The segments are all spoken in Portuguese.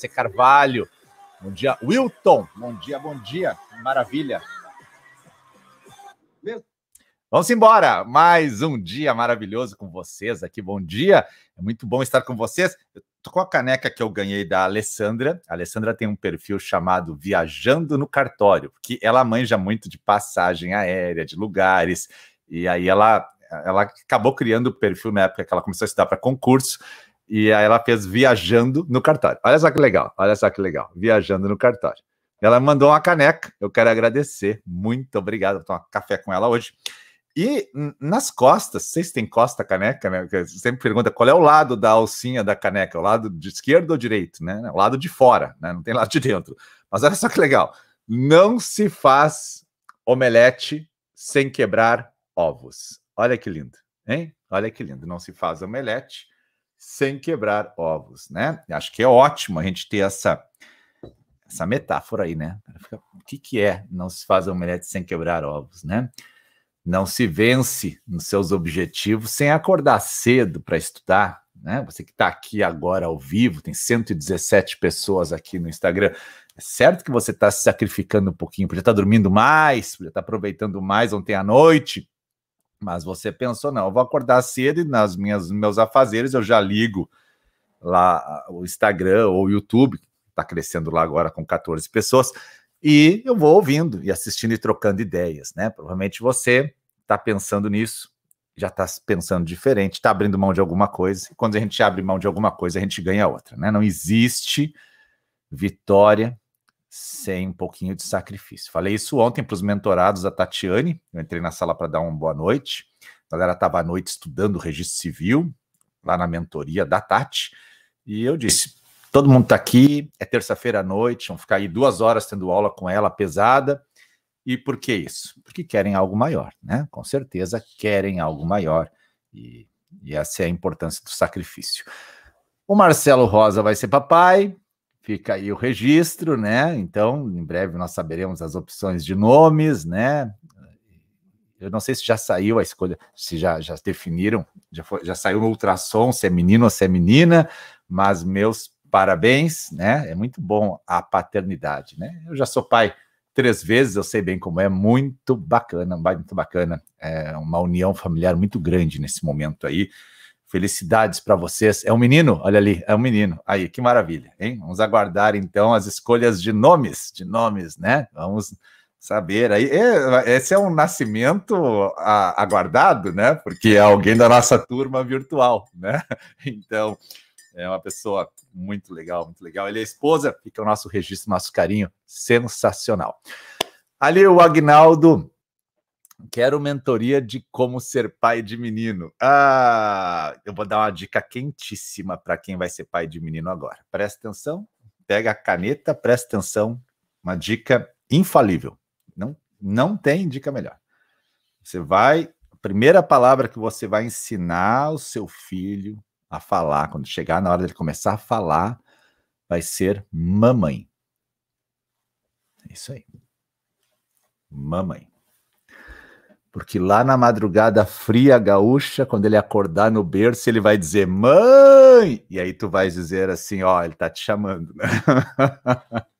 C. Carvalho. Bom dia, Wilton. Bom dia, bom dia. Maravilha. Vamos embora. Mais um dia maravilhoso com vocês aqui. Bom dia. É muito bom estar com vocês. Tô com a caneca que eu ganhei da Alessandra. A Alessandra tem um perfil chamado Viajando no Cartório, que ela manja muito de passagem aérea, de lugares. E aí ela, ela acabou criando o perfil na época que ela começou a estudar para concurso. E aí ela fez Viajando no Cartório. Olha só que legal, olha só que legal. Viajando no Cartório. Ela mandou uma caneca, eu quero agradecer. Muito obrigado. Vou tomar café com ela hoje. E nas costas, vocês têm costa caneca, né? Você sempre pergunta qual é o lado da alcinha da caneca, o lado de esquerdo ou direito, né? O lado de fora, né? Não tem lado de dentro. Mas olha só que legal. Não se faz omelete sem quebrar ovos. Olha que lindo, hein? Olha que lindo. Não se faz omelete sem quebrar ovos, né? Acho que é ótimo a gente ter essa essa metáfora aí, né? O que, que é não se faz omelete sem quebrar ovos, né? Não se vence nos seus objetivos sem acordar cedo para estudar, né? Você que está aqui agora ao vivo, tem 117 pessoas aqui no Instagram. É certo que você está se sacrificando um pouquinho, podia estar tá dormindo mais, podia estar tá aproveitando mais ontem à noite, mas você pensou, não, eu vou acordar cedo e nas minhas meus afazeres eu já ligo lá o Instagram ou o YouTube, está crescendo lá agora com 14 pessoas, e eu vou ouvindo e assistindo e trocando ideias, né? Provavelmente você está pensando nisso, já está pensando diferente, está abrindo mão de alguma coisa, e quando a gente abre mão de alguma coisa, a gente ganha outra, né? Não existe vitória sem um pouquinho de sacrifício. Falei isso ontem para os mentorados da Tatiane, eu entrei na sala para dar uma boa noite, a galera estava à noite estudando o registro civil, lá na mentoria da Tati, e eu disse, Todo mundo está aqui, é terça-feira à noite, vão ficar aí duas horas tendo aula com ela pesada. E por que isso? Porque querem algo maior, né? Com certeza querem algo maior. E, e essa é a importância do sacrifício. O Marcelo Rosa vai ser papai, fica aí o registro, né? Então, em breve nós saberemos as opções de nomes, né? Eu não sei se já saiu a escolha, se já, já definiram, já, foi, já saiu no ultrassom, se é menino ou se é menina, mas meus parabéns, né? É muito bom a paternidade, né? Eu já sou pai três vezes, eu sei bem como é, muito bacana, muito bacana. É uma união familiar muito grande nesse momento aí. Felicidades para vocês. É um menino? Olha ali, é um menino. Aí, que maravilha, hein? Vamos aguardar então as escolhas de nomes, de nomes, né? Vamos saber aí. É, esse é um nascimento aguardado, né? Porque é alguém da nossa turma virtual, né? Então, é uma pessoa muito legal, muito legal. Ele é esposa, fica o nosso registro, nosso carinho, sensacional. Ali o Agnaldo, quero mentoria de como ser pai de menino. Ah, eu vou dar uma dica quentíssima para quem vai ser pai de menino agora. Presta atenção, pega a caneta, presta atenção, uma dica infalível. Não, não tem dica melhor. Você vai, a primeira palavra que você vai ensinar o seu filho a falar, quando chegar na hora dele começar a falar, vai ser mamãe. É isso aí. Mamãe. Porque lá na madrugada fria gaúcha, quando ele acordar no berço, ele vai dizer mãe! E aí tu vai dizer assim, ó, ele tá te chamando.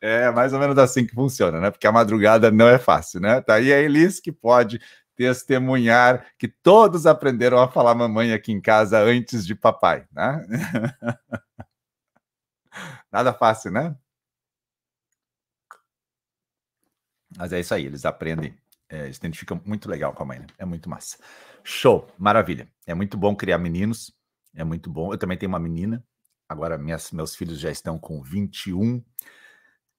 é mais ou menos assim que funciona, né? Porque a madrugada não é fácil, né? Tá aí a Elis que pode testemunhar que todos aprenderam a falar mamãe aqui em casa antes de papai, né? Nada fácil, né? Mas é isso aí, eles aprendem, é, eles identificam muito legal com a mãe, né? É muito massa. Show, maravilha. É muito bom criar meninos, é muito bom. Eu também tenho uma menina, agora minhas, meus filhos já estão com 21,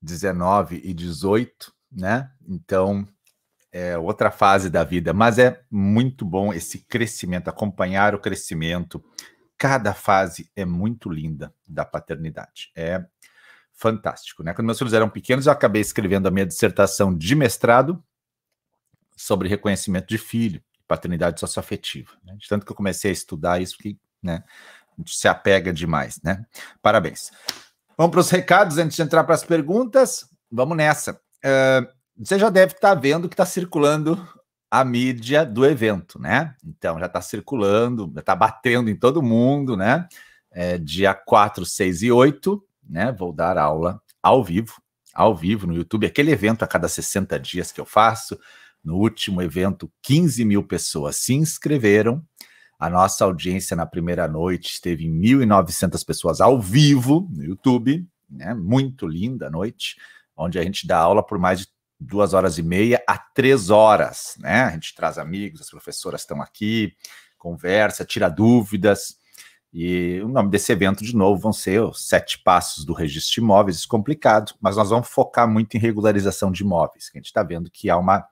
19 e 18, né? Então, é outra fase da vida, mas é muito bom esse crescimento, acompanhar o crescimento. Cada fase é muito linda da paternidade. É fantástico, né? Quando meus filhos eram pequenos, eu acabei escrevendo a minha dissertação de mestrado sobre reconhecimento de filho, paternidade socioafetiva. Né? De tanto que eu comecei a estudar isso que, né, a gente se apega demais, né? Parabéns. Vamos para os recados antes de entrar para as perguntas. Vamos nessa. Uh, você já deve estar tá vendo que está circulando a mídia do evento, né? Então já está circulando, já está batendo em todo mundo, né? é, dia 4, 6 e 8, né? Vou dar aula ao vivo, ao vivo no YouTube, aquele evento a cada 60 dias que eu faço. No último evento, 15 mil pessoas se inscreveram. A nossa audiência na primeira noite esteve em 1.900 pessoas ao vivo no YouTube, né? Muito linda a noite, onde a gente dá aula por mais de duas horas e meia a três horas, né? A gente traz amigos, as professoras estão aqui, conversa, tira dúvidas. E o nome desse evento, de novo, vão ser os sete passos do registro de imóveis, complicado, mas nós vamos focar muito em regularização de imóveis, que a gente está vendo que há uma,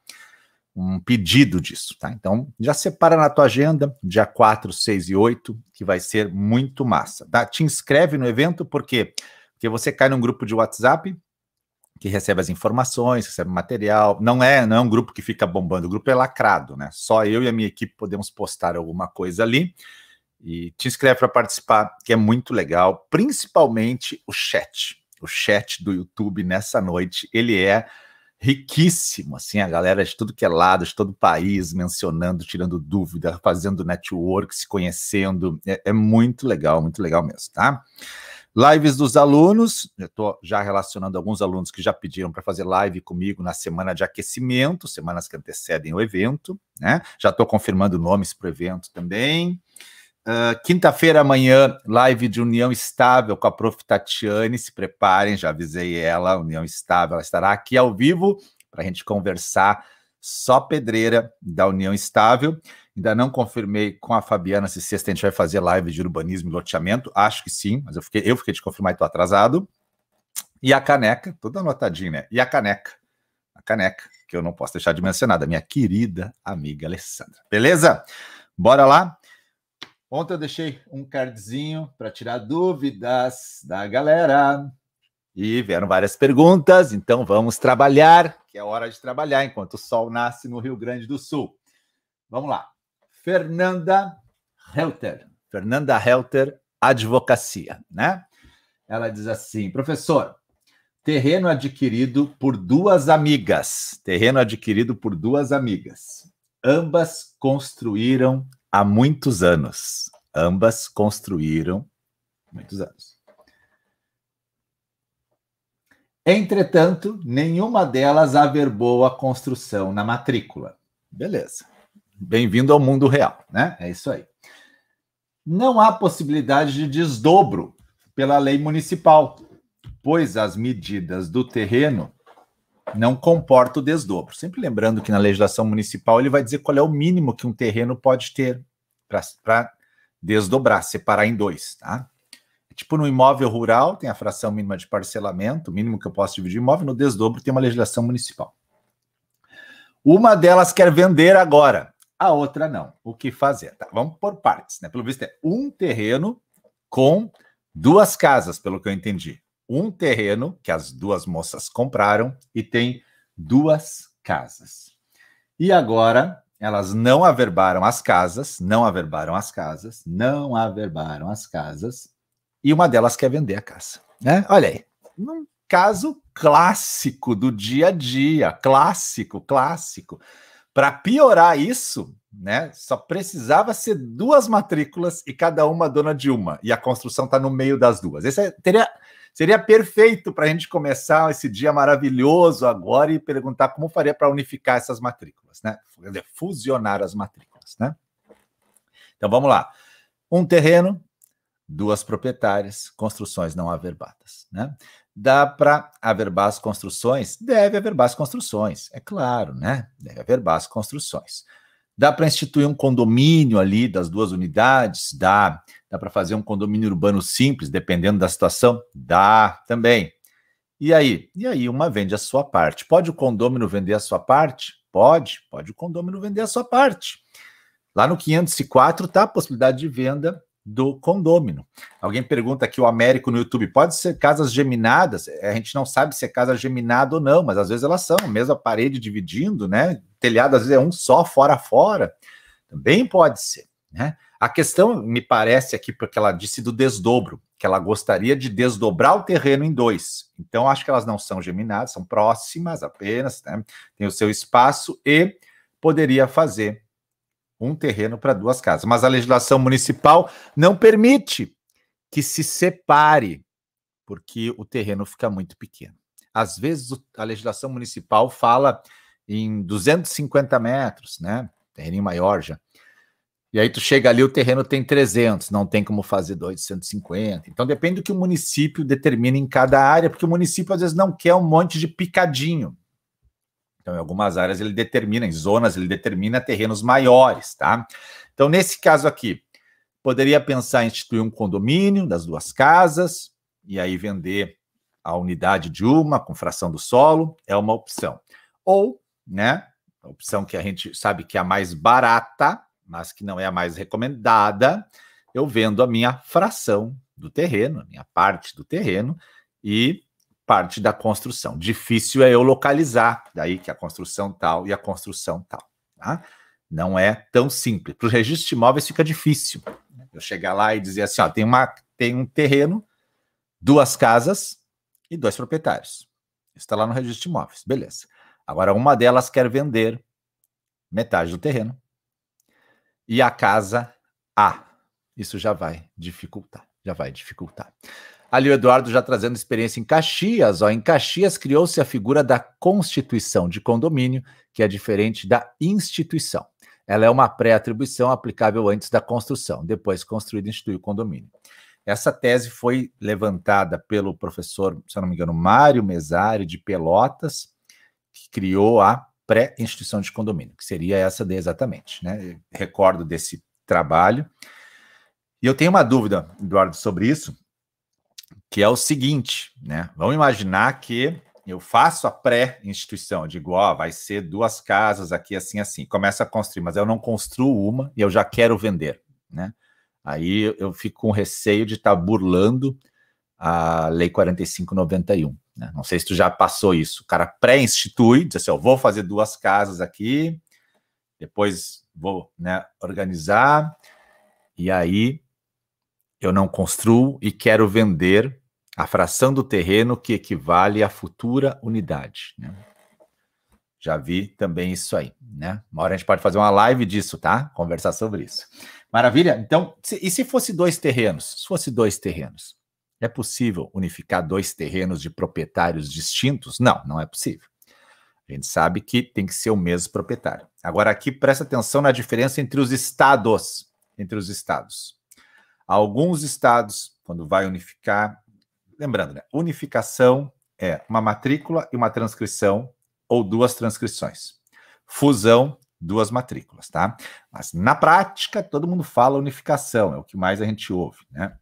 um pedido disso, tá? Então, já separa na tua agenda, dia 4, 6 e 8, que vai ser muito massa, tá? Te inscreve no evento, por quê? Porque você cai num grupo de WhatsApp, que recebe as informações, recebe material. Não é, não é um grupo que fica bombando, o grupo é lacrado, né? Só eu e a minha equipe podemos postar alguma coisa ali. E te inscreve para participar, que é muito legal, principalmente o chat. O chat do YouTube nessa noite, ele é riquíssimo, assim, a galera de tudo que é lado, de todo o país, mencionando, tirando dúvida, fazendo network, se conhecendo, é, é muito legal, muito legal mesmo, tá? Lives dos alunos, eu estou já relacionando alguns alunos que já pediram para fazer live comigo na semana de aquecimento, semanas que antecedem o evento, né? Já estou confirmando nomes para o evento também. Uh, Quinta-feira, amanhã, live de União Estável com a Prof. Tatiane. Se preparem, já avisei ela, União Estável, ela estará aqui ao vivo para a gente conversar só pedreira da União Estável. Ainda não confirmei com a Fabiana se sexta a gente vai fazer live de urbanismo e loteamento. Acho que sim, mas eu fiquei, eu fiquei de confirmar e estou atrasado. E a caneca, toda anotadinha, né? E a caneca, a caneca, que eu não posso deixar de mencionar, da minha querida amiga Alessandra. Beleza? Bora lá? Ontem eu deixei um cardzinho para tirar dúvidas da galera. E vieram várias perguntas, então vamos trabalhar, que é hora de trabalhar enquanto o sol nasce no Rio Grande do Sul. Vamos lá. Fernanda Helter. Fernanda Helter, advocacia, né? Ela diz assim: professor, terreno adquirido por duas amigas. Terreno adquirido por duas amigas. Ambas construíram há muitos anos. Ambas construíram muitos anos. Entretanto, nenhuma delas averbou a construção na matrícula. Beleza. Bem-vindo ao mundo real, né? É isso aí. Não há possibilidade de desdobro pela lei municipal, pois as medidas do terreno não comportam o desdobro. Sempre lembrando que na legislação municipal ele vai dizer qual é o mínimo que um terreno pode ter para desdobrar, separar em dois, tá? É tipo no imóvel rural tem a fração mínima de parcelamento, o mínimo que eu posso dividir imóvel, no desdobro tem uma legislação municipal. Uma delas quer vender agora a outra não. O que fazer? Tá, vamos por partes, né? Pelo visto é um terreno com duas casas, pelo que eu entendi. Um terreno que as duas moças compraram e tem duas casas. E agora elas não averbaram as casas, não averbaram as casas, não averbaram as casas, e uma delas quer vender a casa. Né? Olha aí, um caso clássico do dia a dia, clássico, clássico. Para piorar isso, né, só precisava ser duas matrículas e cada uma dona de uma, e a construção está no meio das duas. Esse é, teria, seria perfeito para a gente começar esse dia maravilhoso agora e perguntar como faria para unificar essas matrículas, né? Fusionar as matrículas, né? Então vamos lá. Um terreno, duas proprietárias, construções não averbadas, né? Dá para averbar as construções? Deve averbar as construções, é claro, né? Deve averbar as construções. Dá para instituir um condomínio ali das duas unidades? Dá. Dá para fazer um condomínio urbano simples, dependendo da situação? Dá também. E aí? E aí, uma vende a sua parte. Pode o condômino vender a sua parte? Pode. Pode o condômino vender a sua parte. Lá no 504 está a possibilidade de venda do condômino. Alguém pergunta aqui o Américo no YouTube, pode ser casas geminadas? A gente não sabe se é casa geminada ou não, mas às vezes elas são, mesma parede dividindo, né? Telhado às vezes é um só, fora a fora. Também pode ser, né? A questão me parece aqui porque ela disse do desdobro, que ela gostaria de desdobrar o terreno em dois. Então acho que elas não são geminadas, são próximas apenas, né? Tem o seu espaço e poderia fazer um terreno para duas casas. Mas a legislação municipal não permite que se separe, porque o terreno fica muito pequeno. Às vezes a legislação municipal fala em 250 metros, né? Terreno maior já. E aí tu chega ali, o terreno tem 300, não tem como fazer 250. Então depende do que o município determina em cada área, porque o município às vezes não quer um monte de picadinho. Então em algumas áreas ele determina, em zonas ele determina terrenos maiores, tá? Então nesse caso aqui, poderia pensar em instituir um condomínio das duas casas e aí vender a unidade de uma com fração do solo, é uma opção. Ou né? A opção que a gente sabe que é a mais barata, mas que não é a mais recomendada, eu vendo a minha fração do terreno, a minha parte do terreno e parte da construção. Difícil é eu localizar, daí que a construção tal e a construção tal. Tá? Não é tão simples. Para o registro de imóveis fica difícil. Eu chegar lá e dizer assim: ó, tem, uma, tem um terreno, duas casas e dois proprietários. Está lá no registro de imóveis. Beleza. Agora, uma delas quer vender metade do terreno e a casa A. Isso já vai dificultar, já vai dificultar. Ali o Eduardo já trazendo experiência em Caxias. Ó, em Caxias criou-se a figura da constituição de condomínio, que é diferente da instituição. Ela é uma pré-atribuição aplicável antes da construção, depois construído institui o condomínio. Essa tese foi levantada pelo professor, se eu não me engano, Mário Mesário, de Pelotas, que criou a pré-instituição de condomínio, que seria essa daí exatamente. Né? recordo desse trabalho. E eu tenho uma dúvida, Eduardo, sobre isso, que é o seguinte, né? Vamos imaginar que eu faço a pré-instituição, digo, ó, vai ser duas casas aqui, assim, assim. Começa a construir, mas eu não construo uma e eu já quero vender, né? Aí eu fico com receio de estar tá burlando a Lei 4591. Né? Não sei se tu já passou isso. O cara pré-institui, diz assim: eu vou fazer duas casas aqui, depois vou né, organizar, e aí eu não construo e quero vender a fração do terreno que equivale à futura unidade. Né? Já vi também isso aí, né? Uma hora a gente pode fazer uma live disso, tá? Conversar sobre isso. Maravilha? Então, se, e se fosse dois terrenos? Se fosse dois terrenos, é possível unificar dois terrenos de proprietários distintos? Não, não é possível. A gente sabe que tem que ser o mesmo proprietário. Agora, aqui presta atenção na diferença entre os estados. Entre os estados. Alguns estados, quando vai unificar, lembrando, né? Unificação é uma matrícula e uma transcrição, ou duas transcrições. Fusão, duas matrículas, tá? Mas na prática, todo mundo fala unificação, é o que mais a gente ouve, né?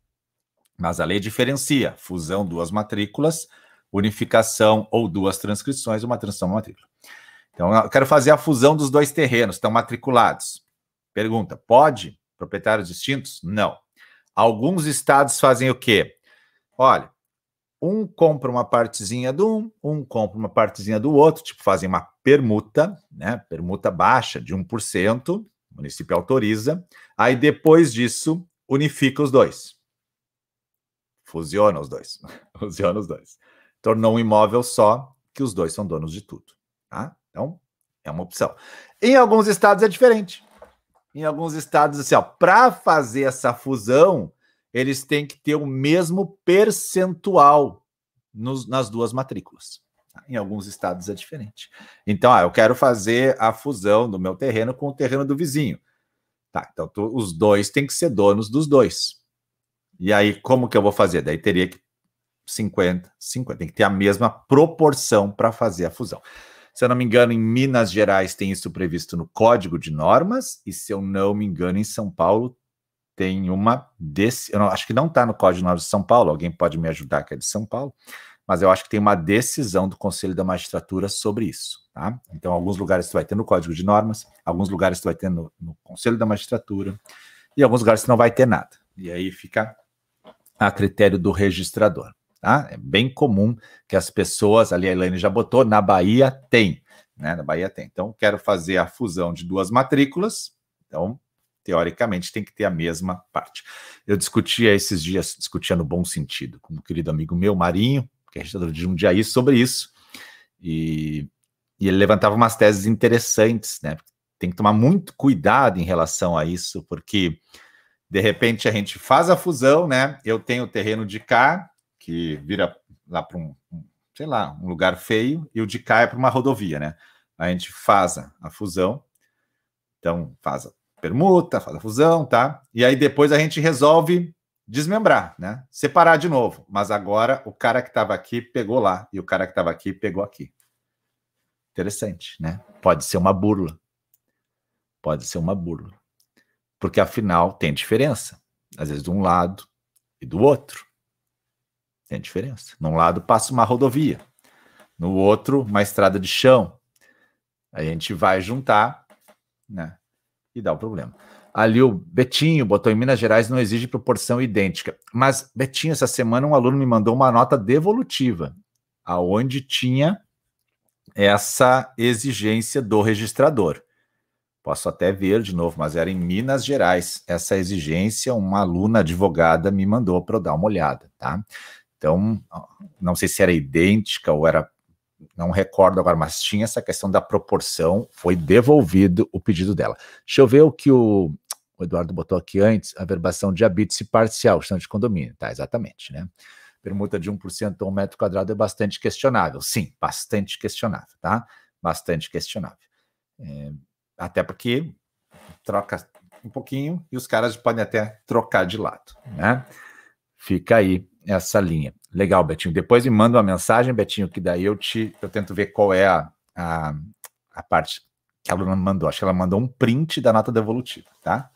Mas a lei diferencia fusão, duas matrículas, unificação ou duas transcrições, uma transição, uma matrícula. Então, eu quero fazer a fusão dos dois terrenos, estão matriculados. Pergunta: pode? Proprietários distintos? Não. Alguns estados fazem o quê? Olha, um compra uma partezinha do um, um compra uma partezinha do outro, tipo, fazem uma permuta, né? Permuta baixa de 1%, o município autoriza. Aí depois disso, unifica os dois. Fusiona os dois. Fusiona os dois. Tornou um imóvel só que os dois são donos de tudo. Tá? Então, é uma opção. Em alguns estados é diferente. Em alguns estados, assim, para fazer essa fusão, eles têm que ter o mesmo percentual nos, nas duas matrículas. Em alguns estados é diferente. Então, ah, eu quero fazer a fusão do meu terreno com o terreno do vizinho. Tá, então tu, os dois têm que ser donos dos dois. E aí, como que eu vou fazer? Daí teria que 50, 50, tem que ter a mesma proporção para fazer a fusão. Se eu não me engano, em Minas Gerais tem isso previsto no Código de Normas, e se eu não me engano, em São Paulo tem uma desse. Eu não, acho que não está no Código de Normas de São Paulo, alguém pode me ajudar, que é de São Paulo, mas eu acho que tem uma decisão do Conselho da Magistratura sobre isso. Tá? Então, alguns lugares você vai ter no Código de Normas, alguns lugares você vai ter no, no Conselho da Magistratura, e alguns lugares você não vai ter nada. E aí fica a critério do registrador. Tá? É bem comum que as pessoas, ali a Elaine já botou, na Bahia tem, né? Na Bahia tem. Então, quero fazer a fusão de duas matrículas, então, teoricamente, tem que ter a mesma parte. Eu discutia esses dias, discutia no bom sentido, com um querido amigo meu, Marinho, que é registrador de Jundiaí, sobre isso, e, e ele levantava umas teses interessantes, né? Tem que tomar muito cuidado em relação a isso, porque De repente a gente faz a fusão, né? Eu tenho o terreno de cá, que vira lá para um, sei lá, um lugar feio, e o de cá é para uma rodovia, né? A gente faz a fusão, então faz a permuta, faz a fusão, tá? E aí depois a gente resolve desmembrar, né? Separar de novo. Mas agora o cara que estava aqui pegou lá e o cara que estava aqui pegou aqui. Interessante, né? Pode ser uma burla. Pode ser uma burla. Porque afinal tem diferença. Às vezes de um lado e do outro. Tem diferença. Num lado passa uma rodovia, no outro uma estrada de chão. A gente vai juntar, né? E dá o problema. Ali o Betinho botou em Minas Gerais não exige proporção idêntica. Mas Betinho, essa semana um aluno me mandou uma nota devolutiva, aonde tinha essa exigência do registrador. Posso até ver de novo, mas era em Minas Gerais. Essa exigência, uma aluna advogada me mandou para eu dar uma olhada, tá? Então, não sei se era idêntica ou era, não recordo agora, mas tinha essa questão da proporção, foi devolvido o pedido dela. Deixa eu ver o que o, o Eduardo botou aqui antes, a verbação de habite parcial, questão de condomínio, tá? Exatamente, né? permuta de 1% a um metro quadrado é bastante questionável. Sim, bastante questionável, tá? Bastante questionável. É, até porque troca um pouquinho e os caras podem até trocar de lado, né? Fica aí essa linha. Legal, Betinho. Depois me manda uma mensagem, Betinho, que daí eu te eu tento ver qual é a, a, a parte que a aluna mandou. Acho que ela mandou um print da nota devolutiva, tá?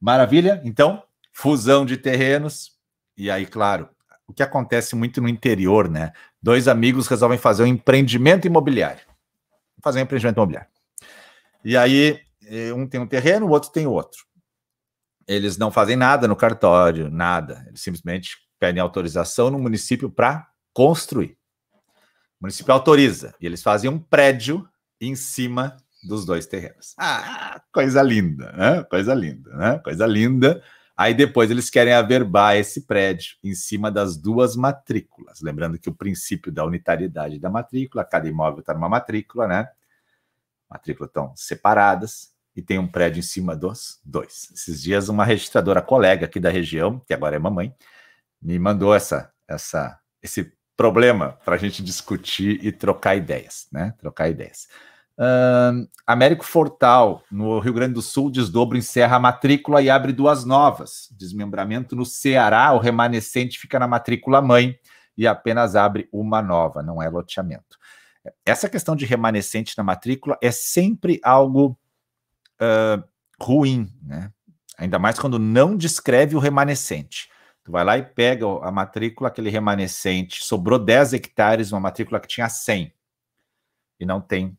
Maravilha? Então, fusão de terrenos. E aí, claro, o que acontece muito no interior, né? Dois amigos resolvem fazer um empreendimento imobiliário. Fazer um empreendimento imobiliário. E aí, eh, um tem um terreno, o outro tem outro. Eles não fazem nada no cartório, nada. Eles simplesmente pedem autorização no município para construir. O município autoriza. E eles fazem um prédio em cima dos dois terrenos. Ah, coisa linda, né? Coisa linda, né? Coisa linda Aí depois eles querem averbar esse prédio em cima das duas matrículas. Lembrando que o princípio da unitariedade da matrícula, cada imóvel está numa matrícula, né? Matrículas estão separadas e tem um prédio em cima dos dois. Esses dias, uma registradora colega aqui da região, que agora é mamãe, me mandou essa, essa, esse problema para a gente discutir e trocar ideias, né? Trocar ideias. Uh, Américo Fortal, no Rio Grande do Sul, desdobro, encerra a matrícula e abre duas novas. Desmembramento no Ceará, o remanescente fica na matrícula mãe e apenas abre uma nova, não é loteamento. Essa questão de remanescente na matrícula é sempre algo uh, ruim, né? Ainda mais quando não descreve o remanescente. Tu vai lá e pega a matrícula, aquele remanescente, sobrou 10 hectares, uma matrícula que tinha 100 e não tem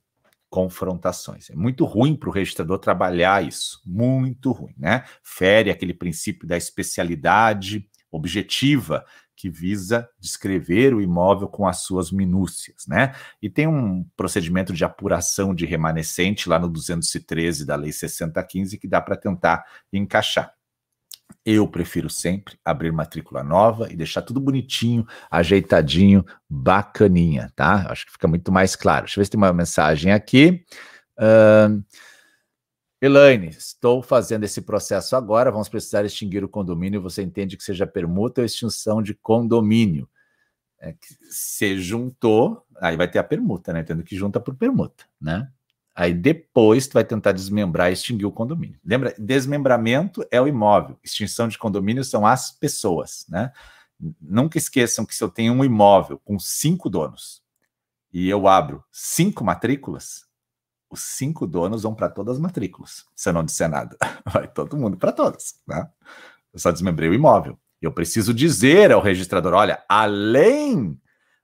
confrontações. É muito ruim para o registrador trabalhar isso, muito ruim, né? Fere aquele princípio da especialidade objetiva que visa descrever o imóvel com as suas minúcias, né? E tem um procedimento de apuração de remanescente lá no 213 da Lei 6015 que dá para tentar encaixar. Eu prefiro sempre abrir matrícula nova e deixar tudo bonitinho, ajeitadinho, bacaninha, tá? Acho que fica muito mais claro. Deixa eu ver se tem uma mensagem aqui. Uh, Elaine, estou fazendo esse processo agora. Vamos precisar extinguir o condomínio. Você entende que seja permuta ou extinção de condomínio? É que se juntou, aí vai ter a permuta, né? Tendo que junta por permuta, né? Aí depois tu vai tentar desmembrar e extinguir o condomínio. Lembra? Desmembramento é o imóvel, extinção de condomínio são as pessoas, né? Nunca esqueçam que se eu tenho um imóvel com cinco donos e eu abro cinco matrículas, os cinco donos vão para todas as matrículas. Se eu não disser nada, vai todo mundo para todas, né? Eu só desmembrei o imóvel. Eu preciso dizer ao registrador: olha, além,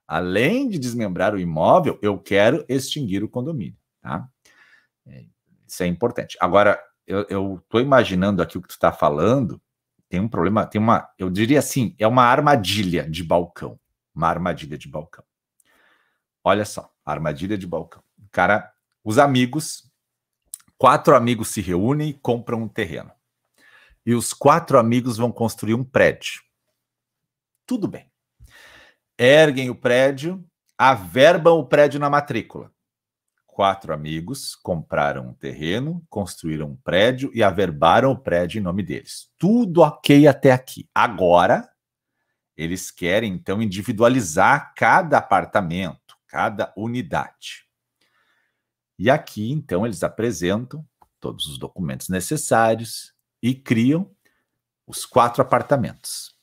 além de desmembrar o imóvel, eu quero extinguir o condomínio, tá? Isso é importante. Agora, eu estou imaginando aqui o que tu está falando, tem um problema, tem uma, eu diria assim, é uma armadilha de balcão. Uma armadilha de balcão. Olha só, armadilha de balcão. O cara, os amigos, quatro amigos se reúnem e compram um terreno. E os quatro amigos vão construir um prédio. Tudo bem. Erguem o prédio, averbam o prédio na matrícula quatro amigos compraram um terreno, construíram um prédio e averbaram o prédio em nome deles. Tudo ok até aqui. Agora, eles querem então individualizar cada apartamento, cada unidade. E aqui, então, eles apresentam todos os documentos necessários e criam os quatro apartamentos.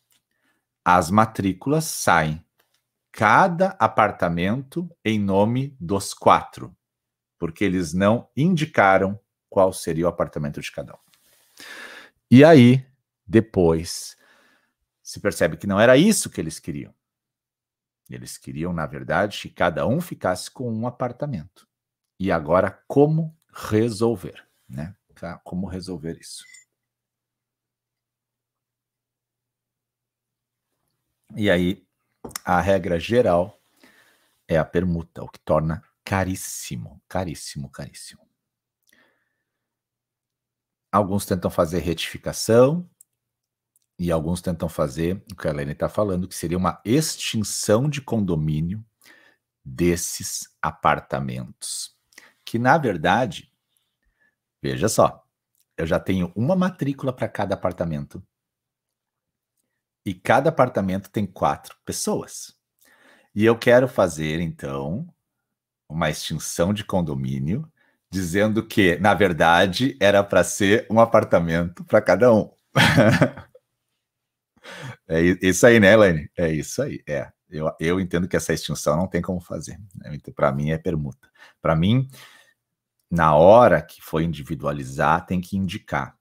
As matrículas saem cada apartamento em nome dos quatro porque eles não indicaram qual seria o apartamento de cada um. E aí, depois, se percebe que não era isso que eles queriam. Eles queriam, na verdade, que cada um ficasse com um apartamento. E agora, como resolver? Né? Como resolver isso? E aí, a regra geral é a permuta, o que torna caríssimo, caríssimo, caríssimo. Alguns tentam fazer retificação e alguns tentam fazer o que a Helene está falando, que seria uma extinção de condomínio desses apartamentos. Que, na verdade, veja só, eu já tenho uma matrícula para cada apartamento. E cada apartamento tem quatro pessoas. E eu quero fazer, então, uma extinção de condomínio, dizendo que, na verdade, era para ser um apartamento para cada um. é isso aí, né, Elaine? É isso aí. É. Eu, eu entendo que essa extinção não tem como fazer. Né? Então, para mim, é permuta. Para mim, na hora que for individualizar, tem que indicar.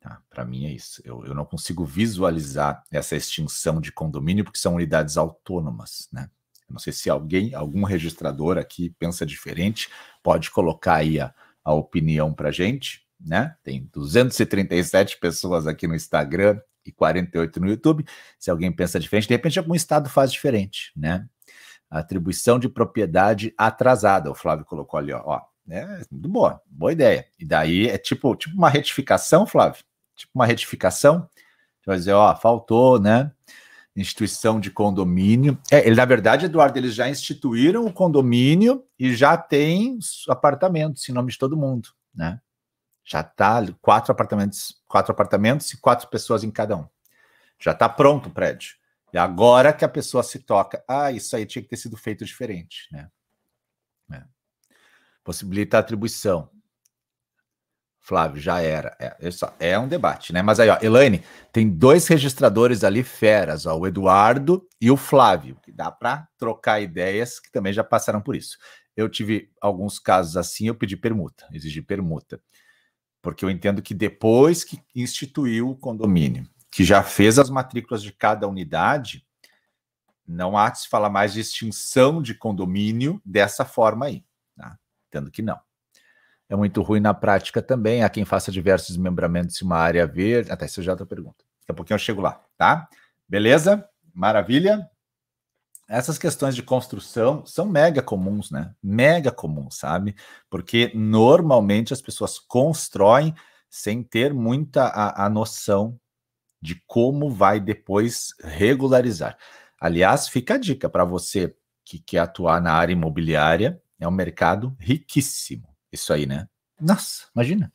Tá? Para mim é isso. Eu, eu não consigo visualizar essa extinção de condomínio porque são unidades autônomas, né? Não sei se alguém, algum registrador aqui pensa diferente, pode colocar aí a, a opinião para gente, né? Tem 237 pessoas aqui no Instagram e 48 no YouTube. Se alguém pensa diferente, de repente algum estado faz diferente, né? Atribuição de propriedade atrasada, o Flávio colocou ali, ó. ó é muito boa, boa ideia. E daí é tipo, tipo uma retificação, Flávio? Tipo uma retificação. Vai dizer, ó, faltou, né? Instituição de condomínio. É, ele, na verdade, Eduardo, eles já instituíram o condomínio e já tem apartamentos em nome de todo mundo, né? Já tá quatro apartamentos, quatro apartamentos e quatro pessoas em cada um. Já está pronto o prédio. E agora que a pessoa se toca, ah, isso aí tinha que ter sido feito diferente, né? É. Possibilita a atribuição. Flávio, já era. É, é um debate, né? Mas aí, ó, Elaine, tem dois registradores ali feras, ó, o Eduardo e o Flávio, que dá para trocar ideias, que também já passaram por isso. Eu tive alguns casos assim, eu pedi permuta, exigi permuta, porque eu entendo que depois que instituiu o condomínio, que já fez as matrículas de cada unidade, não há de se falar mais de extinção de condomínio dessa forma aí, tá? Entendo que não é muito ruim na prática também. Há quem faça diversos desmembramentos em uma área verde. Até isso já é outra pergunta. Daqui a pouquinho eu chego lá, tá? Beleza? Maravilha? Essas questões de construção são mega comuns, né? Mega comuns, sabe? Porque normalmente as pessoas constroem sem ter muita a, a noção de como vai depois regularizar. Aliás, fica a dica para você que quer atuar na área imobiliária, é um mercado riquíssimo isso aí, né? Nossa, imagina.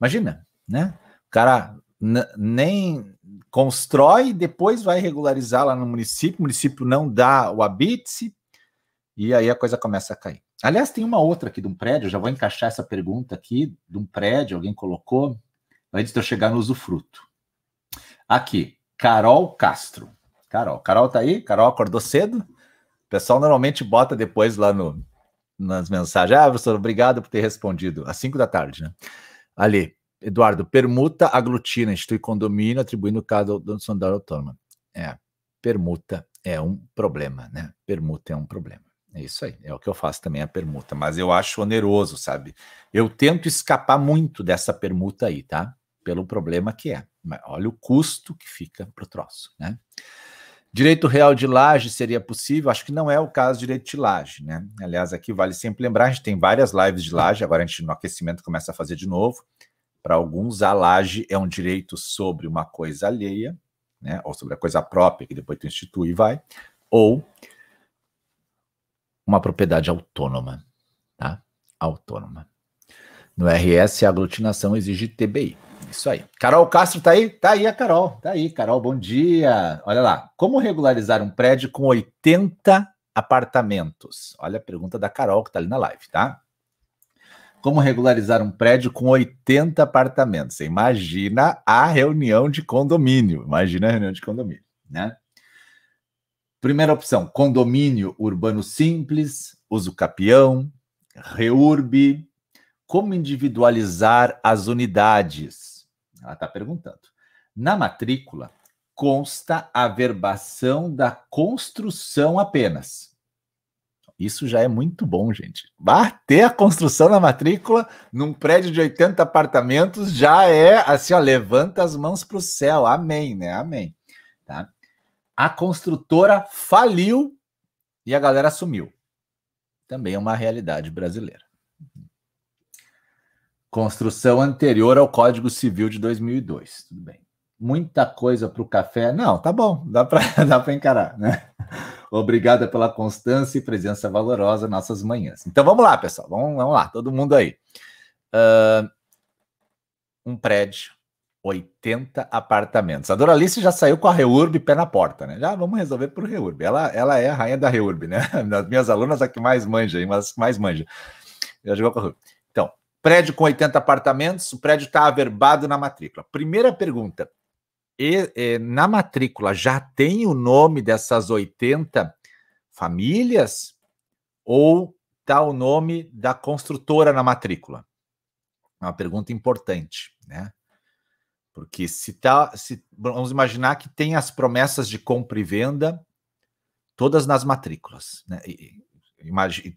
Imagina, né? O cara nem constrói, depois vai regularizar lá no município, o município não dá o habite e aí a coisa começa a cair. Aliás, tem uma outra aqui de um prédio, já vou encaixar essa pergunta aqui, de um prédio, alguém colocou, antes de eu chegar no usufruto. Aqui, Carol Castro. Carol, Carol tá aí? Carol acordou cedo? O pessoal normalmente bota depois lá no, nas mensagens. Ah, professor, obrigado por ter respondido. Às 5 da tarde, né? Ali, Eduardo, permuta aglutina, institui condomínio, atribuindo cada dono da autônoma. É, permuta é um problema, né? Permuta é um problema. É isso aí, é o que eu faço também, a permuta, mas eu acho oneroso, sabe? Eu tento escapar muito dessa permuta aí, tá? Pelo problema que é. Olha o custo que fica pro troço, né? Direito real de laje seria possível? Acho que não é o caso direito de laje, né? Aliás, aqui vale sempre lembrar, a gente tem várias lives de laje, agora a gente no aquecimento começa a fazer de novo. Para alguns, a laje é um direito sobre uma coisa alheia, né? Ou sobre a coisa própria, que depois tu institui e vai, ou uma propriedade autônoma, tá? autônoma. No RS, a aglutinação exige TBI. Isso aí. Carol Castro tá aí? Tá aí a Carol. Tá aí, Carol. Bom dia. Olha lá. Como regularizar um prédio com 80 apartamentos? Olha a pergunta da Carol que tá ali na live, tá? Como regularizar um prédio com 80 apartamentos? Você imagina a reunião de condomínio. Imagina a reunião de condomínio, né? Primeira opção: condomínio urbano simples, uso capião, reurb. Como individualizar as unidades? Ela está perguntando. Na matrícula consta a verbação da construção apenas. Isso já é muito bom, gente. Bater a construção na matrícula num prédio de 80 apartamentos já é assim, ó, levanta as mãos para o céu. Amém, né? Amém. Tá? A construtora faliu e a galera assumiu. Também é uma realidade brasileira. Construção anterior ao Código Civil de 2002. Tudo bem. Muita coisa para o café. Não, tá bom, dá para dá encarar, né? Obrigada pela constância e presença valorosa nossas manhãs. Então vamos lá, pessoal. Vamos, vamos lá, todo mundo aí. Uh, um prédio, 80 apartamentos. A Doralice já saiu com a Reurb pé na porta, né? Já vamos resolver por Reurb. Ela, ela é a rainha da Reurb, né? Das minhas alunas, a que mais manja, que mais manja. Já jogou com a Reurb. Prédio com 80 apartamentos, o prédio está averbado na matrícula. Primeira pergunta: e, e, na matrícula já tem o nome dessas 80 famílias ou está o nome da construtora na matrícula? É uma pergunta importante, né? Porque se tá, se, vamos imaginar que tem as promessas de compra e venda todas nas matrículas, né? E,